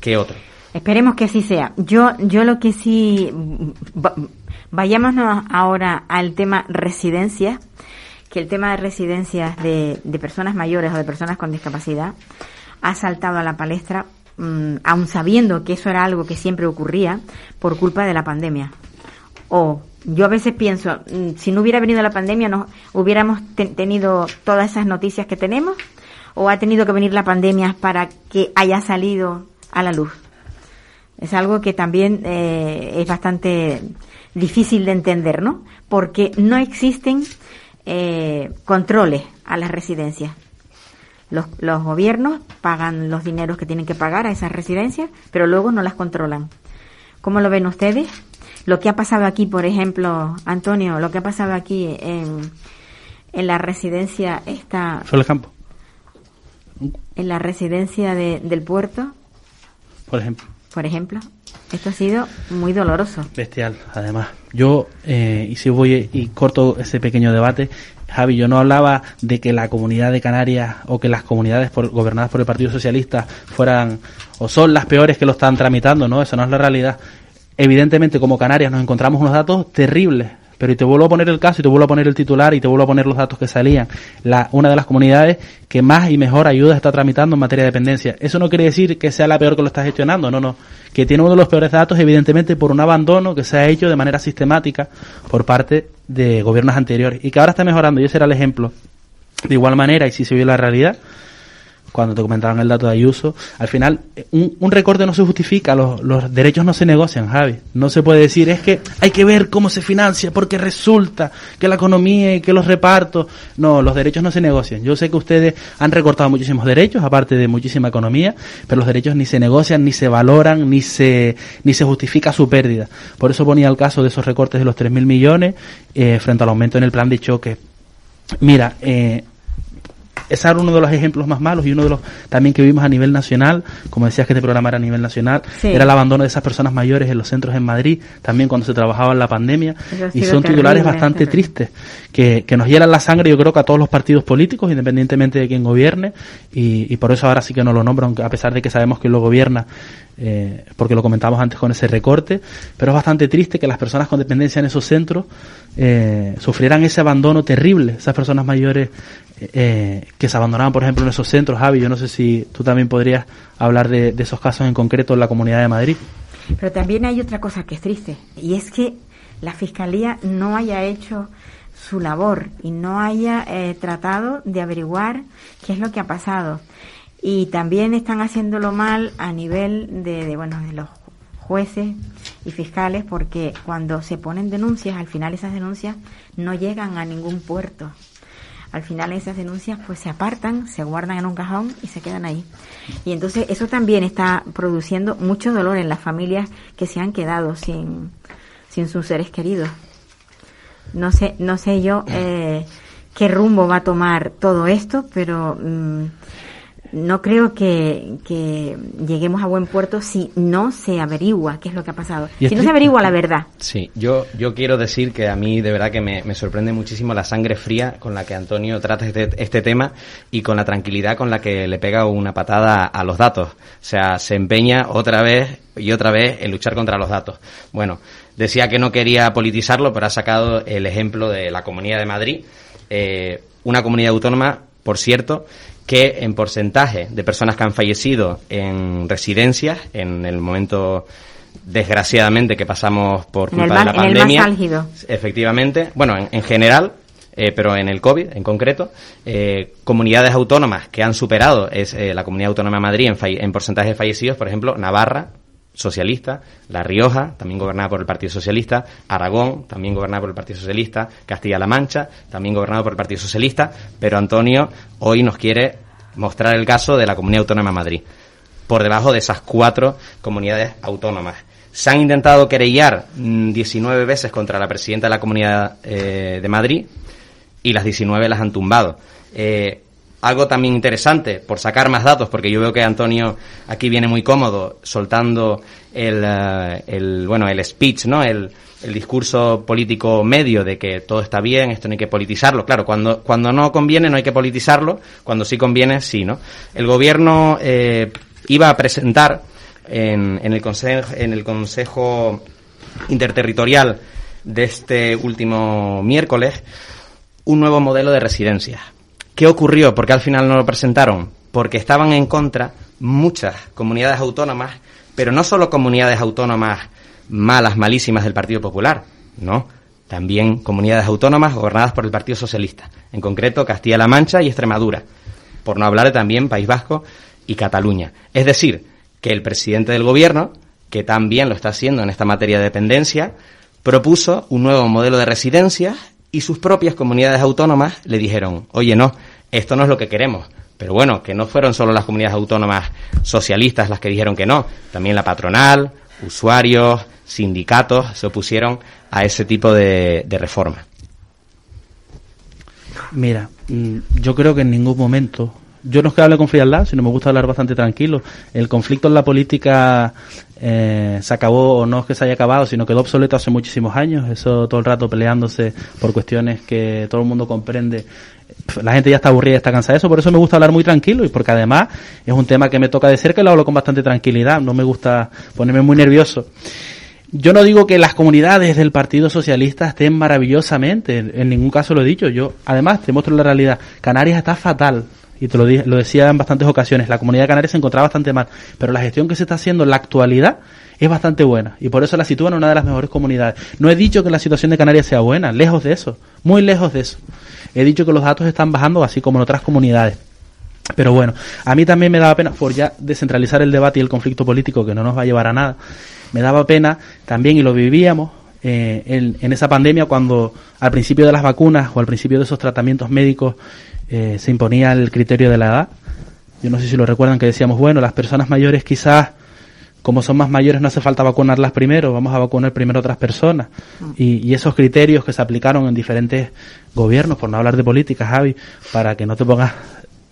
que otros. Esperemos que así sea. Yo, yo lo que sí, va- vayámonos ahora al tema residencias, que el tema de residencias de, de personas mayores o de personas con discapacidad ha saltado a la palestra, mm, aun sabiendo que eso era algo que siempre ocurría por culpa de la pandemia. O yo a veces pienso, mm, si no hubiera venido la pandemia, no hubiéramos te- tenido todas esas noticias que tenemos, o ha tenido que venir la pandemia para que haya salido a la luz. Es algo que también eh, es bastante difícil de entender, ¿no? Porque no existen eh, controles a las residencias. Los, los gobiernos pagan los dineros que tienen que pagar a esas residencias, pero luego no las controlan. ¿Cómo lo ven ustedes? Lo que ha pasado aquí, por ejemplo, Antonio, lo que ha pasado aquí en, en la residencia esta, el campo, en la residencia de- del puerto, por ejemplo. por ejemplo, esto ha sido muy doloroso. Bestial, además. Yo, eh, y si voy y corto ese pequeño debate, Javi, yo no hablaba de que la comunidad de Canarias o que las comunidades gobernadas por el Partido Socialista fueran o son las peores que lo están tramitando, ¿no? Eso no es la realidad. Evidentemente, como Canarias nos encontramos unos datos terribles, pero y te vuelvo a poner el caso y te vuelvo a poner el titular y te vuelvo a poner los datos que salían. La, una de las comunidades que más y mejor ayuda está tramitando en materia de dependencia. Eso no quiere decir que sea la peor que lo está gestionando, no, no. Que tiene uno de los peores datos, evidentemente, por un abandono que se ha hecho de manera sistemática por parte de gobiernos anteriores y que ahora está mejorando y ese era el ejemplo. De igual manera, y si se vio la realidad, cuando te comentaban el dato de Ayuso, al final un, recorte no se justifica, los, los derechos no se negocian, Javi. No se puede decir, es que hay que ver cómo se financia, porque resulta que la economía y que los repartos. No, los derechos no se negocian. Yo sé que ustedes han recortado muchísimos derechos, aparte de muchísima economía, pero los derechos ni se negocian, ni se valoran, ni se, ni se justifica su pérdida. Por eso ponía el caso de esos recortes de los 3.000 millones eh, frente al aumento en el plan de choque. Mira, eh, ese era uno de los ejemplos más malos y uno de los también que vimos a nivel nacional, como decías que este programa era a nivel nacional, Sí. era el abandono de esas personas mayores en los centros en Madrid, también cuando se trabajaba en la pandemia, y son titulares bastante terrible. tristes, que, que nos hielan la sangre yo creo que a todos los partidos políticos, independientemente de quién gobierne, y, y por eso ahora sí que no lo nombro, aunque a pesar de que sabemos que lo gobierna, eh, porque lo comentamos antes con ese recorte, pero es bastante triste que las personas con dependencia en esos centros eh, sufrieran ese abandono terrible, esas personas mayores eh, que se abandonaban, por ejemplo, en esos centros, Javi, yo no sé si tú también podrías hablar de, esos casos en concreto en la Comunidad de Madrid. Pero también hay otra cosa que es triste, y es que la Fiscalía no haya hecho su labor y no haya eh, tratado de averiguar qué es lo que ha pasado. Y también están haciéndolo mal a nivel de, de, bueno, de los jueces y fiscales porque cuando se ponen denuncias, al final esas denuncias no llegan a ningún puerto. Al final esas denuncias pues se apartan, se guardan en un cajón y se quedan ahí. Y entonces eso también está produciendo mucho dolor en las familias que se han quedado sin, sin sus seres queridos. No sé, no sé yo eh, qué rumbo va a tomar todo esto, pero mm, no creo que, que lleguemos a buen puerto si no se averigua qué es lo que ha pasado. Si no se averigua la verdad. Sí, yo, yo quiero decir que a mí de verdad que me, me sorprende muchísimo la sangre fría con la que Antonio trata este, este tema y con la tranquilidad con la que le pega una patada a los datos. O sea, se empeña otra vez y otra vez en luchar contra los datos. Bueno, decía que no quería politizarlo, pero ha sacado el ejemplo de la Comunidad de Madrid, eh, una comunidad autónoma, por cierto, que en porcentaje de personas que han fallecido en residencias, en el momento desgraciadamente que pasamos por culpa de la pandemia, efectivamente, bueno, en, en general, eh, pero en el COVID en concreto, eh, comunidades autónomas que han superado es eh, la Comunidad Autónoma de Madrid en, en porcentaje de fallecidos, por ejemplo, Navarra, socialista, La Rioja, también gobernada por el Partido Socialista, Aragón, también gobernada por el Partido Socialista, Castilla-La Mancha, también gobernado por el Partido Socialista, pero Antonio hoy nos quiere mostrar el caso de la Comunidad Autónoma de Madrid, por debajo de esas cuatro comunidades autónomas. Se han intentado querellar mm, 19 veces contra la presidenta de la Comunidad eh, de Madrid y las 19 las han tumbado. Eh, algo también interesante, por sacar más datos, porque yo veo que Antonio aquí viene muy cómodo soltando el, eh, el bueno, el speech, ¿no? El, discurso político medio de que todo está bien, esto no hay que politizarlo. Claro, cuando, cuando no conviene no hay que politizarlo, cuando sí conviene sí, ¿no? El gobierno eh, iba a presentar en, en, el consejo, en el Consejo Interterritorial de este último miércoles un nuevo modelo de residencia. ¿Qué ocurrió? ¿Por qué al final no lo presentaron? Porque estaban en contra muchas comunidades autónomas, pero no solo comunidades autónomas malas, malísimas del Partido Popular, no, también comunidades autónomas gobernadas por el Partido Socialista, en concreto Castilla-La Mancha y Extremadura, por no hablar de también País Vasco y Cataluña. Es decir, que el presidente del gobierno, que también lo está haciendo en esta materia de dependencia, propuso un nuevo modelo de residencia y sus propias comunidades autónomas le dijeron, oye, no, esto no es lo que queremos. Pero bueno, que no fueron solo las comunidades autónomas socialistas las que dijeron que no, también la patronal, usuarios, sindicatos se opusieron a ese tipo de, reforma. Mira, mm, yo creo que en ningún momento yo no es que hable con frialdad, sino me gusta hablar bastante tranquilo. El conflicto en la política eh, se acabó, o no es que se haya acabado, sino quedó obsoleto hace muchísimos años. Eso todo el rato peleándose por cuestiones que todo el mundo comprende. La gente ya está aburrida está cansada de eso, por eso me gusta hablar muy tranquilo y porque además es un tema que me toca de cerca y lo hablo con bastante tranquilidad. No me gusta ponerme muy nervioso. Yo no digo que las comunidades del Partido Socialista estén maravillosamente, en ningún caso lo he dicho. Yo, además, te muestro la realidad. Canarias está fatal y te lo, lo decía en bastantes ocasiones, la comunidad canaria se encontraba bastante mal, pero la gestión que se está haciendo en la actualidad es bastante buena y por eso la sitúan en una de las mejores comunidades. No he dicho que la situación de Canarias sea buena, lejos de eso, muy lejos de eso. He dicho que los datos están bajando así como en otras comunidades. Pero bueno, a mí también me daba pena, por ya descentralizar el debate y el conflicto político que no nos va a llevar a nada, me daba pena también, y lo vivíamos, eh, en, en, esa pandemia cuando al principio de las vacunas o al principio de esos tratamientos médicos eh, se imponía el criterio de la edad. Yo no sé si lo recuerdan que decíamos, bueno, las personas mayores quizás, como son más mayores, no hace falta vacunarlas primero, vamos a vacunar primero a otras personas. Mm. Y, y, esos criterios que se aplicaron en diferentes gobiernos, por no hablar de política, Javi, para que no te pongas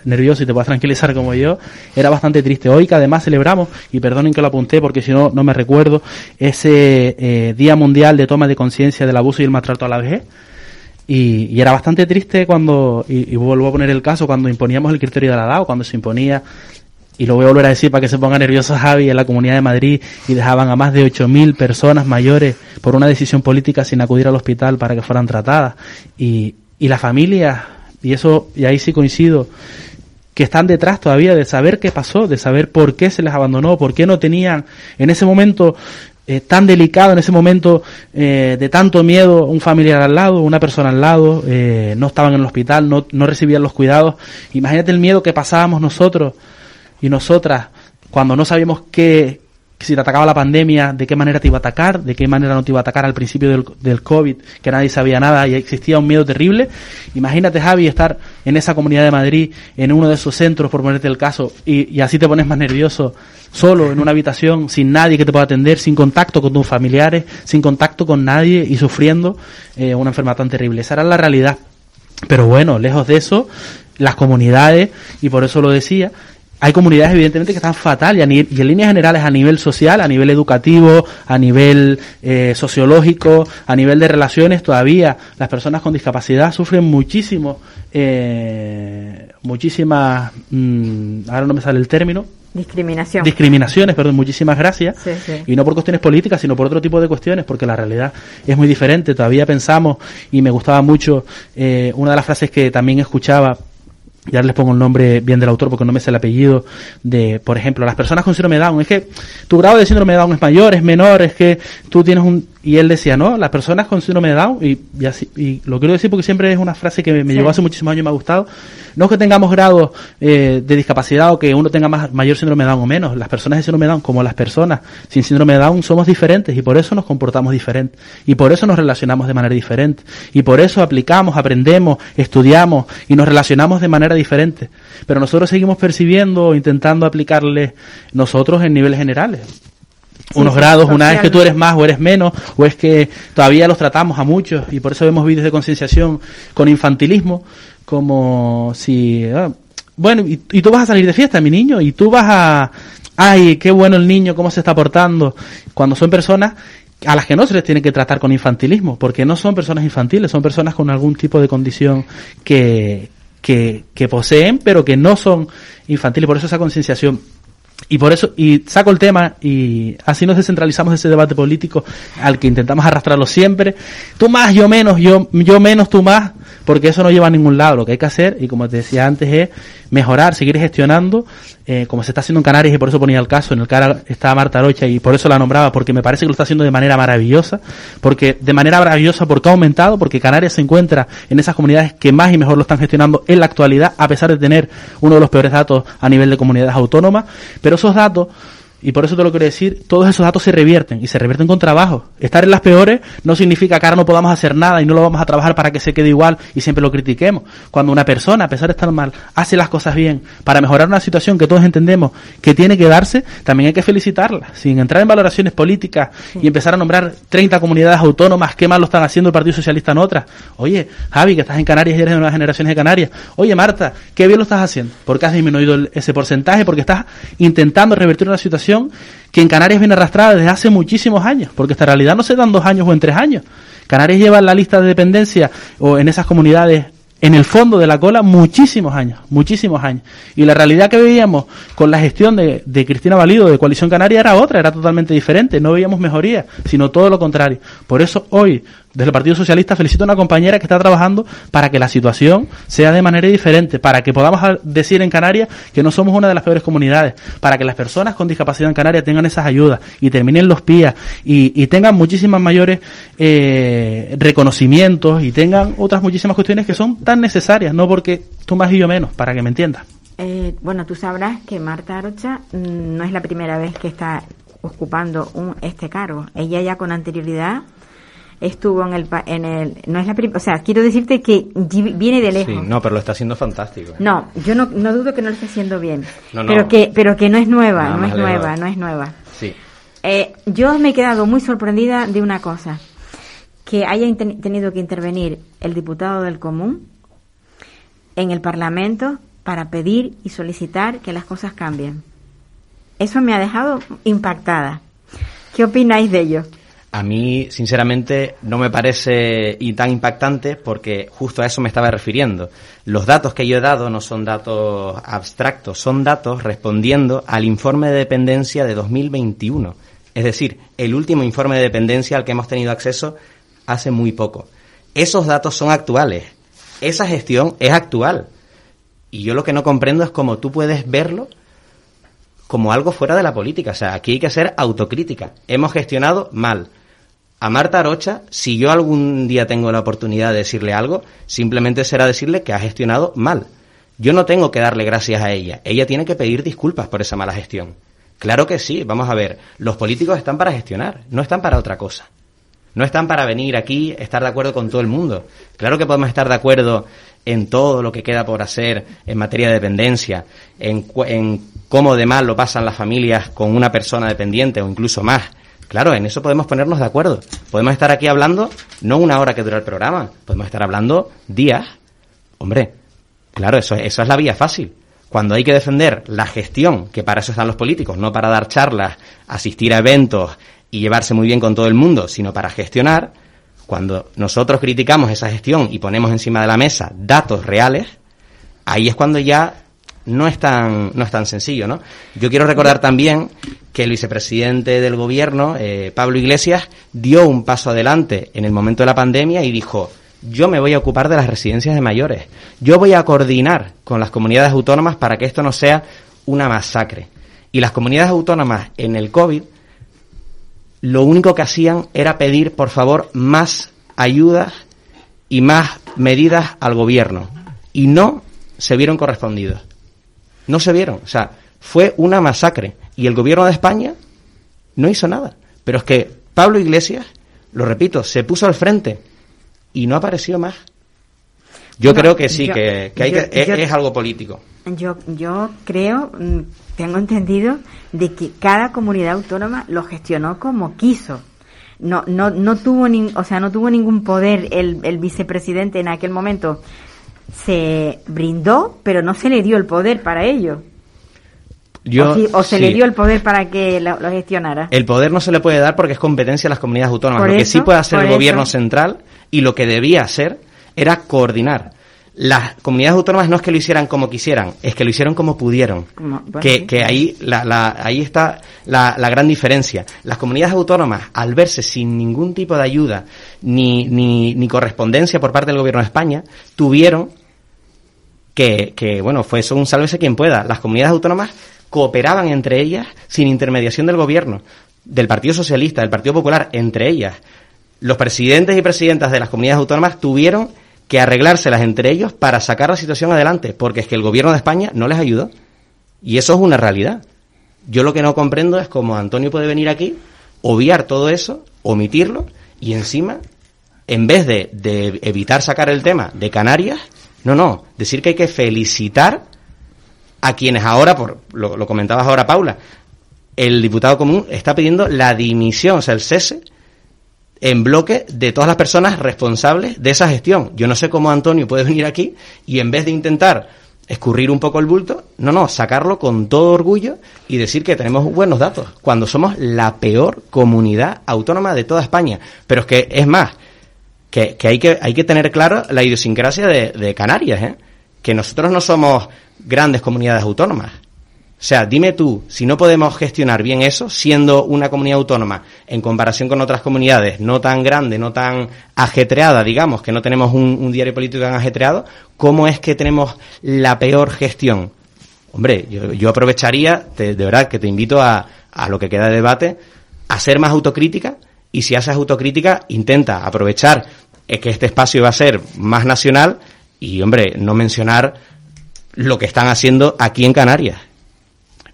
nervioso y te puedas tranquilizar como yo, era bastante triste. Hoy que además celebramos, y perdonen que lo apunté porque si no, no me recuerdo, ese eh, Día Mundial de Toma de Conciencia del Abuso y el Maltrato a la Vejez, y, era bastante triste cuando, y, vuelvo a poner el caso, cuando imponíamos el criterio de la edad o cuando se imponía, y lo voy a volver a decir para que se ponga nervioso Javi, en la Comunidad de Madrid y dejaban a más de 8.000 personas mayores por una decisión política sin acudir al hospital para que fueran tratadas. Y, y la familia, y eso, y ahí sí coincido, que están detrás todavía de saber qué pasó, de saber por qué se les abandonó, por qué no tenían en ese momento eh, tan delicado, en ese momento eh, de tanto miedo, un familiar al lado, una persona al lado, eh, no estaban en el hospital, no, no recibían los cuidados. Imagínate el miedo que pasábamos nosotros y nosotras cuando no sabíamos qué, si te atacaba la pandemia, de qué manera te iba a atacar, de qué manera no te iba a atacar al principio del, del, COVID, que nadie sabía nada y existía un miedo terrible. Imagínate, Javi, estar en esa comunidad de Madrid, en uno de esos centros, por ponerte el caso, y, así te pones más nervioso, solo, en una habitación, sin nadie que te pueda atender, sin contacto con tus familiares, sin contacto con nadie y sufriendo eh, una enfermedad tan terrible. Esa era la realidad. Pero bueno, lejos de eso, las comunidades, y por eso lo decía, hay comunidades evidentemente que están fatal y, a nivel, y, en líneas generales a nivel social, a nivel educativo, a nivel eh, sociológico, a nivel de relaciones, todavía las personas con discapacidad sufren muchísimo, eh, muchísimas, mmm, ahora no me sale el término, Discriminación. Discriminaciones, perdón, muchísimas gracias. Sí, sí. Y no por cuestiones políticas, sino por otro tipo de cuestiones, porque la realidad es muy diferente. Todavía pensamos, y me gustaba mucho, eh, una de las frases que también escuchaba ya les pongo el nombre bien del autor porque no me sé el apellido, de, por ejemplo, las personas con síndrome de Down, es que tu grado de síndrome de Down es mayor, es menor, es que tú tienes un, y él decía, no, las personas con síndrome de Down, y, y así, y lo quiero decir porque siempre es una frase que me, me sí. llegó hace muchísimos años y me ha gustado, no es que tengamos grados eh, de discapacidad o que uno tenga más, mayor síndrome de Down o menos, las personas de síndrome de Down, como las personas sin síndrome de Down, somos diferentes y por eso nos comportamos diferente, y por eso nos relacionamos de manera diferente, y por eso aplicamos, aprendemos, estudiamos y nos relacionamos de manera diferente. Pero nosotros seguimos percibiendo, intentando aplicarle nosotros en niveles generales. Sí, unos grados, una vez que tú eres más o eres menos, o es que todavía los tratamos a muchos, y por eso vemos vídeos de concienciación con infantilismo, como si, ah, bueno, y, y tú vas a salir de fiesta, mi niño, y tú vas a, ay, qué bueno el niño, cómo se está portando, cuando son personas a las que no se les tiene que tratar con infantilismo, porque no son personas infantiles, son personas con algún tipo de condición que, que, que poseen, pero que no son infantiles, por eso esa concienciación y por eso, y saco el tema y así nos descentralizamos de ese debate político al que intentamos arrastrarlo siempre. Tú más, yo menos, yo, yo menos, tú más, porque eso no lleva a ningún lado. Lo que hay que hacer, y como te decía antes, es mejorar, seguir gestionando, eh, como se está haciendo en Canarias, y por eso ponía el caso, en el cara estaba Marta Rocha y por eso la nombraba, porque me parece que lo está haciendo de manera maravillosa, porque de manera maravillosa porque ha aumentado, porque Canarias se encuentra en esas comunidades que más y mejor lo están gestionando en la actualidad, a pesar de tener uno de los peores datos a nivel de comunidades autónomas, pero esos datos y por eso te lo quiero decir, todos esos datos se revierten y se revierten con trabajo. Estar en las peores no significa que ahora no podamos hacer nada y no lo vamos a trabajar para que se quede igual y siempre lo critiquemos. Cuando una persona, a pesar de estar mal, hace las cosas bien para mejorar una situación que todos entendemos que tiene que darse, también hay que felicitarla. Sin entrar en valoraciones políticas y empezar a nombrar 30 comunidades autónomas, qué mal lo están haciendo el Partido Socialista en otras. Oye, Javi, que estás en Canarias y eres de una generaciones de Canarias. Oye, Marta, qué bien lo estás haciendo. Porque has disminuido ese porcentaje, porque estás intentando revertir una situación que en Canarias viene arrastrada desde hace muchísimos años, porque esta realidad no se da en dos años o en tres años. Canarias lleva en la lista de dependencia o en esas comunidades en el fondo de la cola muchísimos años, muchísimos años. Y la realidad que veíamos con la gestión de, de Cristina Valido de Coalición Canaria era otra, era totalmente diferente. No veíamos mejoría, sino todo lo contrario. Por eso hoy, desde el Partido Socialista, felicito a una compañera que está trabajando para que la situación sea de manera diferente, para que podamos decir en Canarias que no somos una de las peores comunidades, para que las personas con discapacidad en Canarias tengan esas ayudas y terminen los PIA y, y tengan muchísimas mayores eh, reconocimientos y tengan otras muchísimas cuestiones que son tan necesarias, no porque tú más y yo menos, para que me entiendas. Eh, bueno, tú sabrás que Marta Arocha mm, no es la primera vez que está ocupando un, este cargo. Ella ya con anterioridad estuvo en el, en el no es la o sea, quiero decirte que viene de lejos. Sí, no, pero lo está haciendo fantástico. No, yo no, no dudo que no lo esté haciendo bien. No, no. Pero que pero que no es nueva, no es lejos. nueva, no es nueva. Sí. Eh, yo me he quedado muy sorprendida de una cosa, que haya tenido que intervenir el diputado del común en el Parlamento para pedir y solicitar que las cosas cambien. Eso me ha dejado impactada. ¿Qué opináis de ello? A mí, sinceramente, no me parece y tan impactante porque justo a eso me estaba refiriendo. Los datos que yo he dado no son datos abstractos, son datos respondiendo al informe de dependencia de 2021. Es decir, el último informe de dependencia al que hemos tenido acceso hace muy poco. Esos datos son actuales. Esa gestión es actual. Y yo lo que no comprendo es cómo tú puedes verlo como algo fuera de la política. O sea, aquí hay que ser autocrítica. Hemos gestionado mal. A Marta Arocha, si yo algún día tengo la oportunidad de decirle algo, simplemente será decirle que ha gestionado mal. Yo no tengo que darle gracias a ella. Ella tiene que pedir disculpas por esa mala gestión. Claro que sí, vamos a ver. Los políticos están para gestionar, no están para otra cosa. No están para venir aquí, estar de acuerdo con todo el mundo. Claro que podemos estar de acuerdo en todo lo que queda por hacer en materia de dependencia, en, en cómo de mal lo pasan las familias con una persona dependiente o incluso más. Claro, en eso podemos ponernos de acuerdo. Podemos estar aquí hablando no una hora que dura el programa, podemos estar hablando días. Hombre, claro, eso, eso es la vía fácil. Cuando hay que defender la gestión, que para eso están los políticos, no para dar charlas, asistir a eventos y llevarse muy bien con todo el mundo, sino para gestionar, cuando nosotros criticamos esa gestión y ponemos encima de la mesa datos reales, ahí es cuando ya no es tan, no es tan sencillo, ¿no? Yo quiero recordar también que el vicepresidente del gobierno, eh, Pablo Iglesias, dio un paso adelante en el momento de la pandemia y dijo, yo me voy a ocupar de las residencias de mayores. Yo voy a coordinar con las comunidades autónomas para que esto no sea una masacre. Y las comunidades autónomas en el COVID lo único que hacían era pedir, por favor, más ayudas y más medidas al gobierno. Y no se vieron correspondidos. No se vieron. O sea, fue una masacre. Y el gobierno de España no hizo nada. Pero es que Pablo Iglesias, lo repito, se puso al frente y no apareció más. Yo No, creo que sí, yo- que, que hay yo- que, es, yo- es algo político. Yo, yo creo, mm, tengo entendido, de que cada comunidad autónoma lo gestionó como quiso. No, no, no tuvo ni, o sea, no tuvo ningún poder el, el vicepresidente en aquel momento se brindó, pero no se le dio el poder para ello. Yo, o, si- o se sí. le dio el poder para que lo, lo gestionara. El poder no se le puede dar porque es competencia de las comunidades autónomas. Por lo que sí puede hacer el gobierno central y lo que debía hacer era coordinar. Las comunidades autónomas no es que lo hicieran como quisieran, es que lo hicieron como pudieron. Bueno, que, sí. que ahí, la, la- ahí está la, la gran diferencia. Las comunidades autónomas, al verse sin ningún tipo de ayuda ni, ni, ni correspondencia por parte del gobierno de España, tuvieron que, que, bueno, fue eso un sálvese quien pueda. Las comunidades autónomas cooperaban entre ellas sin intermediación del gobierno, del Partido Socialista, del Partido Popular, entre ellas. Los presidentes y presidentas de las comunidades autónomas tuvieron que arreglárselas entre ellos para sacar la situación adelante, porque es que el gobierno de España no les ayudó. Y eso es una realidad. Yo lo que no comprendo es cómo Antonio puede venir aquí, obviar todo eso, omitirlo, y encima, en vez de, de evitar sacar el tema de Canarias, no, no, decir que hay que felicitar a quienes ahora, por lo, lo comentabas ahora Paula, el diputado común está pidiendo la dimisión, o sea, el cese en bloque de todas las personas responsables de esa gestión. Yo no sé cómo Antonio puede venir aquí y en vez de intentar escurrir un poco el bulto, no, no, sacarlo con todo orgullo y decir que tenemos buenos datos, cuando somos la peor comunidad autónoma de toda España. Pero es que, es más, que, que hay que hay que tener claro la idiosincrasia de, de Canarias, ¿eh? que nosotros no somos grandes comunidades autónomas. O sea, dime tú, si no podemos gestionar bien eso, siendo una comunidad autónoma en comparación con otras comunidades no tan grande, no tan ajetreada, digamos, que no tenemos un, diario político tan ajetreado, ¿cómo es que tenemos la peor gestión? Hombre, yo, aprovecharía, te- de verdad, que te invito a, a lo que queda de debate, a ser más autocrítica y si haces autocrítica, intenta aprovechar eh, que este espacio va a ser más nacional y, hombre, no mencionar lo que están haciendo aquí en Canarias.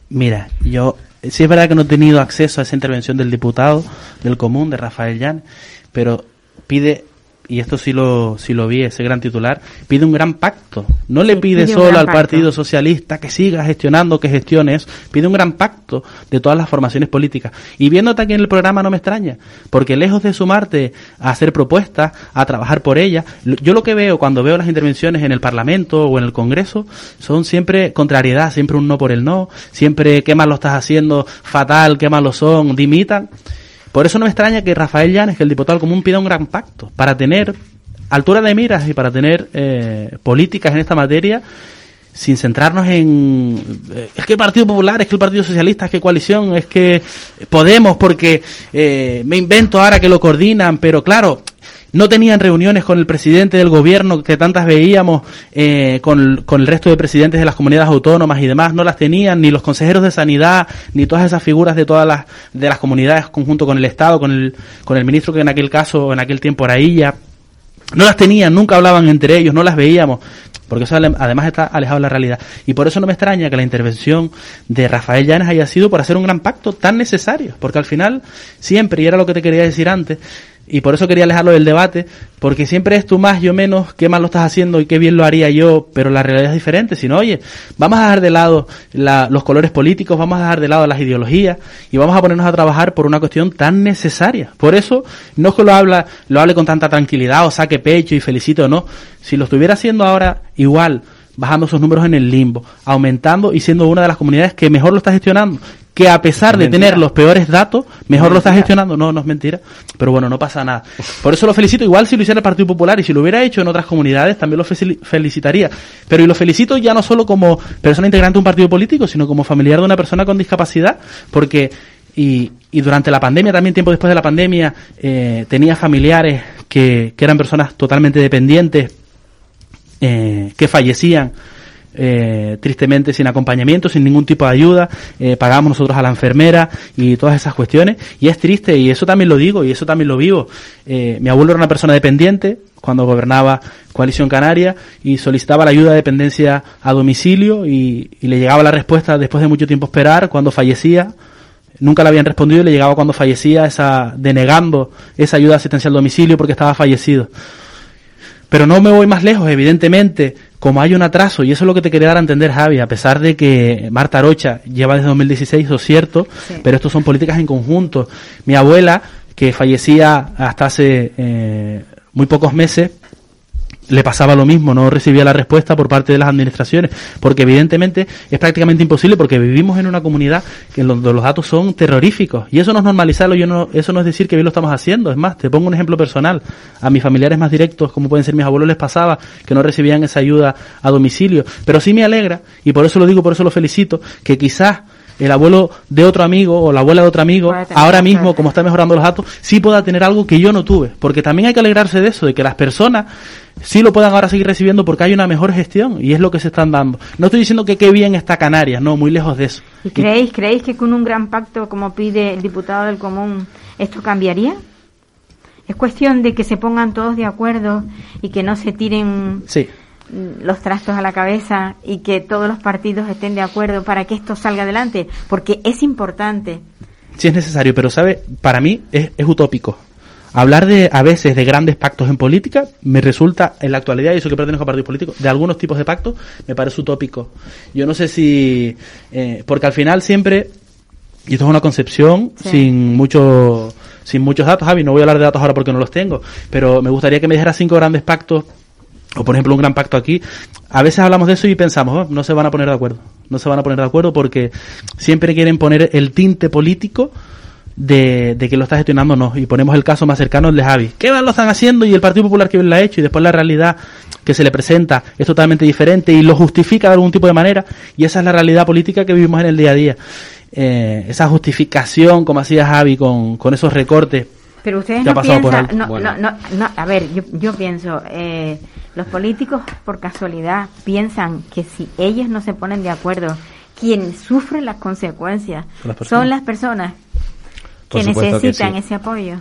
Mira, yo sí es verdad que no he tenido acceso a esa intervención del diputado del común, de Rafael Llán, pero pide, y esto sí lo, sí lo vi, ese gran titular, pide un gran pacto. No le pide solo al pacto. Partido Socialista que siga gestionando, que gestione eso, pide un gran pacto de todas las formaciones políticas. Y viéndote aquí en el programa no me extraña, porque lejos de sumarte a hacer propuestas, a trabajar por ellas, yo lo que veo cuando veo las intervenciones en el Parlamento o en el Congreso son siempre contrariedad, siempre un no por el no, siempre qué mal lo estás haciendo, fatal, qué malos son, dimitan. Por eso no me extraña que Rafael Llanes, que el diputado común, pida un gran pacto para tener altura de miras y para tener eh, políticas en esta materia sin centrarnos en eh, es que el Partido Popular, es que el Partido Socialista, es que coalición, es que Podemos, porque eh, me invento ahora que lo coordinan, pero claro, no tenían reuniones con el presidente del gobierno que tantas veíamos, eh, con, con el resto de presidentes de las comunidades autónomas y demás, no las tenían, ni los consejeros de sanidad, ni todas esas figuras de todas las, de las comunidades conjunto con el Estado, con el, con el ministro que en aquel caso, en aquel tiempo era ella, no las tenían, nunca hablaban entre ellos, no las veíamos, porque eso además está alejado de la realidad. Y por eso no me extraña que la intervención de Rafael Llanes haya sido por hacer un gran pacto tan necesario, porque al final siempre, y era lo que te quería decir antes, y por eso quería alejarlo del debate, porque siempre es tú más, yo menos, qué mal lo estás haciendo y qué bien lo haría yo, pero la realidad es diferente, sino, oye, vamos a dejar de lado la- los colores políticos, vamos a dejar de lado las ideologías y vamos a ponernos a trabajar por una cuestión tan necesaria. Por eso, no es que lo habla, lo hable con tanta tranquilidad o saque pecho y felicito, no. Si lo estuviera haciendo ahora igual, bajando esos números en el limbo, aumentando y siendo una de las comunidades que mejor lo está gestionando, que a pesar Es de mentira. tener los peores datos, mejor Es lo está gestionando. No, no es mentira. Pero bueno, no pasa nada. Por eso lo felicito. Igual si lo hiciera el Partido Popular y si lo hubiera hecho en otras comunidades, también lo felicitaría. Pero y lo felicito ya no solo como persona integrante de un partido político, sino como familiar de una persona con discapacidad, porque y, y durante la pandemia, también tiempo después de la pandemia, eh, tenía familiares que, que eran personas totalmente dependientes, eh, que fallecían eh, tristemente sin acompañamiento, sin ningún tipo de ayuda, eh, pagamos nosotros a la enfermera y todas esas cuestiones, y es triste, y eso también lo digo, y eso también lo vivo. Eh, mi abuelo era una persona dependiente cuando gobernaba Coalición Canaria y solicitaba la ayuda de dependencia a domicilio y, le llegaba la respuesta después de mucho tiempo esperar, cuando fallecía, nunca le habían respondido y le llegaba cuando fallecía esa, denegando esa ayuda asistencial al domicilio porque estaba fallecido. Pero no me voy más lejos, evidentemente, como hay un atraso, y eso es lo que te quería dar a entender, Javi, a pesar de que Marta Arocha lleva desde 2016, eso es cierto, Sí. pero estos son políticas en conjunto. Mi abuela, que fallecía hasta hace eh, muy pocos meses, le pasaba lo mismo, no recibía la respuesta por parte de las administraciones, porque evidentemente es prácticamente imposible porque vivimos en una comunidad los, los datos son terroríficos y eso no es normalizarlo, yo no, eso no es decir que bien lo estamos haciendo, es más, te pongo un ejemplo personal, a mis familiares más directos, como pueden ser mis abuelos, les pasaba que no recibían esa ayuda a domicilio, pero sí me alegra y por eso lo digo, por eso lo felicito, que quizás el abuelo de otro amigo o la abuela de otro amigo, ahora mismo, como está mejorando los datos, sí pueda tener algo que yo no tuve. Porque también hay que alegrarse de eso, de que las personas sí lo puedan ahora seguir recibiendo porque hay una mejor gestión y es lo que se están dando. No estoy diciendo que qué bien está Canarias, no, muy lejos de eso. ¿Y creéis, creéis que con un gran pacto, como pide el diputado del Común, esto cambiaría? Es cuestión de que se pongan todos de acuerdo y que no se tiren Sí. Los trastos a la cabeza y que todos los partidos estén de acuerdo para que esto salga adelante, porque es importante. Sí es necesario, pero sabe, para mí es, es utópico. Hablar de, a veces, de grandes pactos en política me resulta, en la actualidad, y eso que pertenezco a partidos políticos, de algunos tipos de pactos, me parece utópico. Yo no sé si, eh, porque al final siempre, y esto es una concepción Sí. sin mucho, sin muchos datos, Javi, no voy a hablar de datos ahora porque no los tengo, pero me gustaría que me dijera cinco grandes pactos, o por ejemplo un gran pacto aquí, a veces hablamos de eso y pensamos, "Oh, no se van a poner de acuerdo, no se van a poner de acuerdo porque siempre quieren poner el tinte político de, de que lo está gestionando no. Y ponemos el caso más cercano, el de Javi. ¿Qué lo están haciendo? Y el Partido Popular que lo ha hecho y después la realidad que se le presenta es totalmente diferente y lo justifica de algún tipo de manera y esa es la realidad política que vivimos en el día a día. Eh, esa justificación, como hacía Javi, con, con esos recortes. Pero ustedes ¿Qué ha no piensan, no, Bueno. no, no, no, a ver, yo, yo pienso, eh, los políticos por casualidad piensan que si ellos no se ponen de acuerdo, quien sufre las consecuencias Son las personas. son las personas Por que supuesto que necesitan sí. ese apoyo.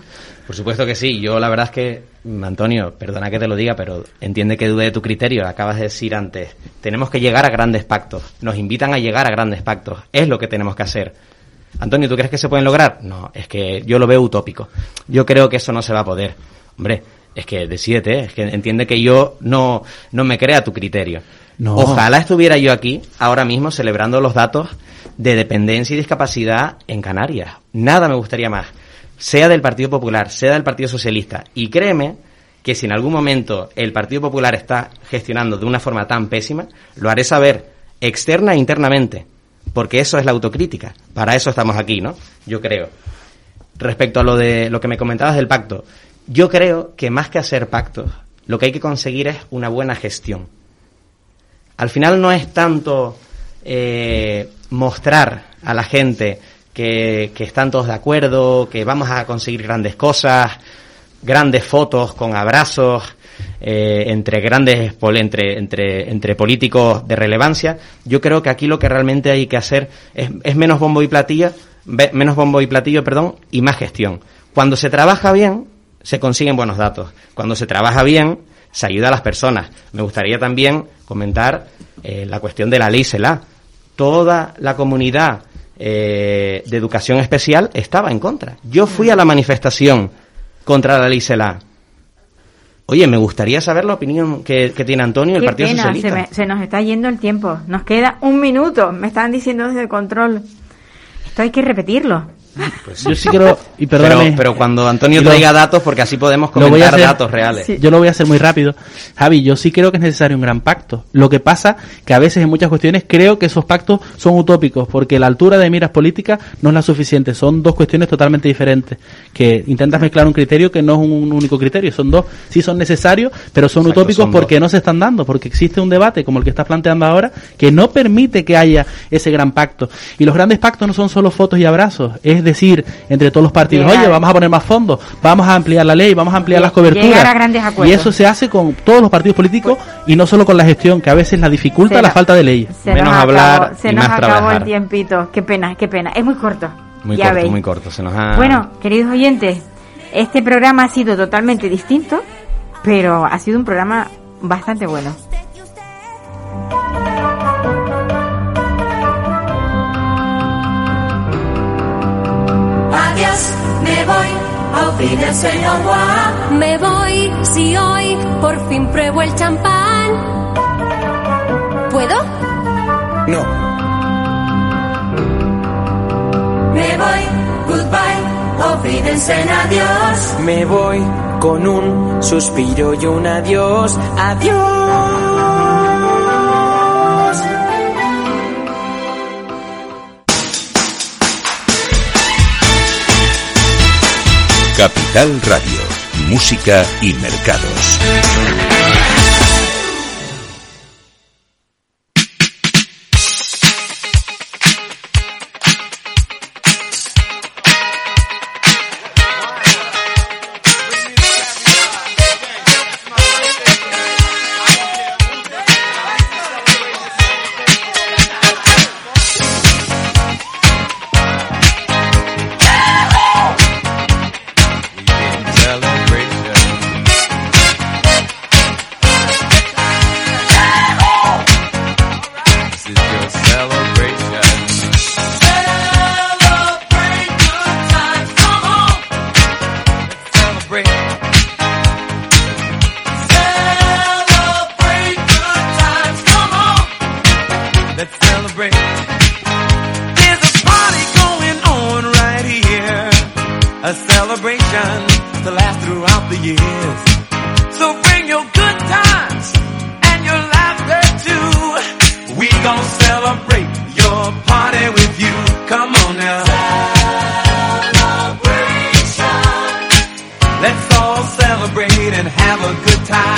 Por supuesto que sí. Yo la verdad es que, Antonio, perdona que te lo diga, pero entiende que dude de tu criterio. Lo acabas de decir antes. Tenemos que llegar a grandes pactos. Nos invitan a llegar a grandes pactos. Es lo que tenemos que hacer. Antonio, ¿tú crees que se pueden lograr? No, es que yo lo veo utópico. Yo creo que eso no se va a poder. Hombre, es que decídete, es que entiende que yo no, no me crea tu criterio. No. Ojalá estuviera yo aquí ahora mismo celebrando los datos de dependencia y discapacidad en Canarias. Nada me gustaría más. Sea del Partido Popular, sea del Partido Socialista. Y créeme que si en algún momento el Partido Popular está gestionando de una forma tan pésima, lo haré saber externa e internamente. Porque eso es la autocrítica. Para eso estamos aquí, ¿no? Yo creo. Respecto a lo de lo que me comentabas del pacto, yo creo que más que hacer pactos, lo que hay que conseguir es una buena gestión. Al final no es tanto eh, mostrar a la gente que, que están todos de acuerdo, que vamos a conseguir grandes cosas, grandes fotos con abrazos eh, entre grandes entre, entre, entre políticos de relevancia. Yo creo que aquí lo que realmente hay que hacer es, menos bombo y platillo, ve- menos bombo y platillo, perdón, y más gestión. Cuando se trabaja bien, se consiguen buenos datos. Cuando se trabaja bien, se ayuda a las personas. Me gustaría también comentar eh, la cuestión de la ley CELA. Toda la comunidad eh, de educación especial estaba en contra. Yo fui a la manifestación contra la ley CELA. Oye, me gustaría saber la opinión que, que tiene Antonio del Partido pena, se, Socialista. me- se nos está yendo el tiempo. Nos queda un minuto. Me están diciendo desde el control. Esto hay que repetirlo. Yo sí quiero, y perdóname, pero, pero cuando Antonio lo- traiga datos, porque así podemos comentar hacer- datos reales. Sí. Yo lo voy a hacer muy rápido. Javi, yo sí creo que es necesario un gran pacto. Lo que pasa que a veces en muchas cuestiones creo que esos pactos son utópicos porque la altura de miras políticas no es la suficiente. Son dos cuestiones totalmente diferentes. Que intentas mezclar un criterio que no es un único criterio. Son dos, sí son necesarios, pero son Exacto, utópicos son porque dos. no se están dando. Porque existe un debate como el que estás planteando ahora que no permite que haya ese gran pacto. Y los grandes pactos no son solo fotos y abrazos. Es decir, entre todos los partidos, Llegar- oye, vamos a poner más fondos, vamos a ampliar la ley, vamos a ampliar las coberturas. llegar a grandes acuerdos. Y eso se hace con todos los partidos políticos y no solo con la gestión, que a veces la dificulta Se la falta de leyes. Se Menos nos hablar acabó, se y nos más acabó trabajar. el tiempito. Qué pena, qué pena. Es muy corto. Muy ya corto, veis. muy corto. Se nos ha... Bueno, queridos oyentes, este programa ha sido totalmente distinto, pero ha sido un programa bastante bueno. vives en agua. Me voy si hoy por fin pruebo el champán. ¿Puedo? No. Me voy, goodbye, olvídense en adiós. Me voy con un suspiro y un adiós, adiós. Capital Radio, Música y Mercados. and have a good time.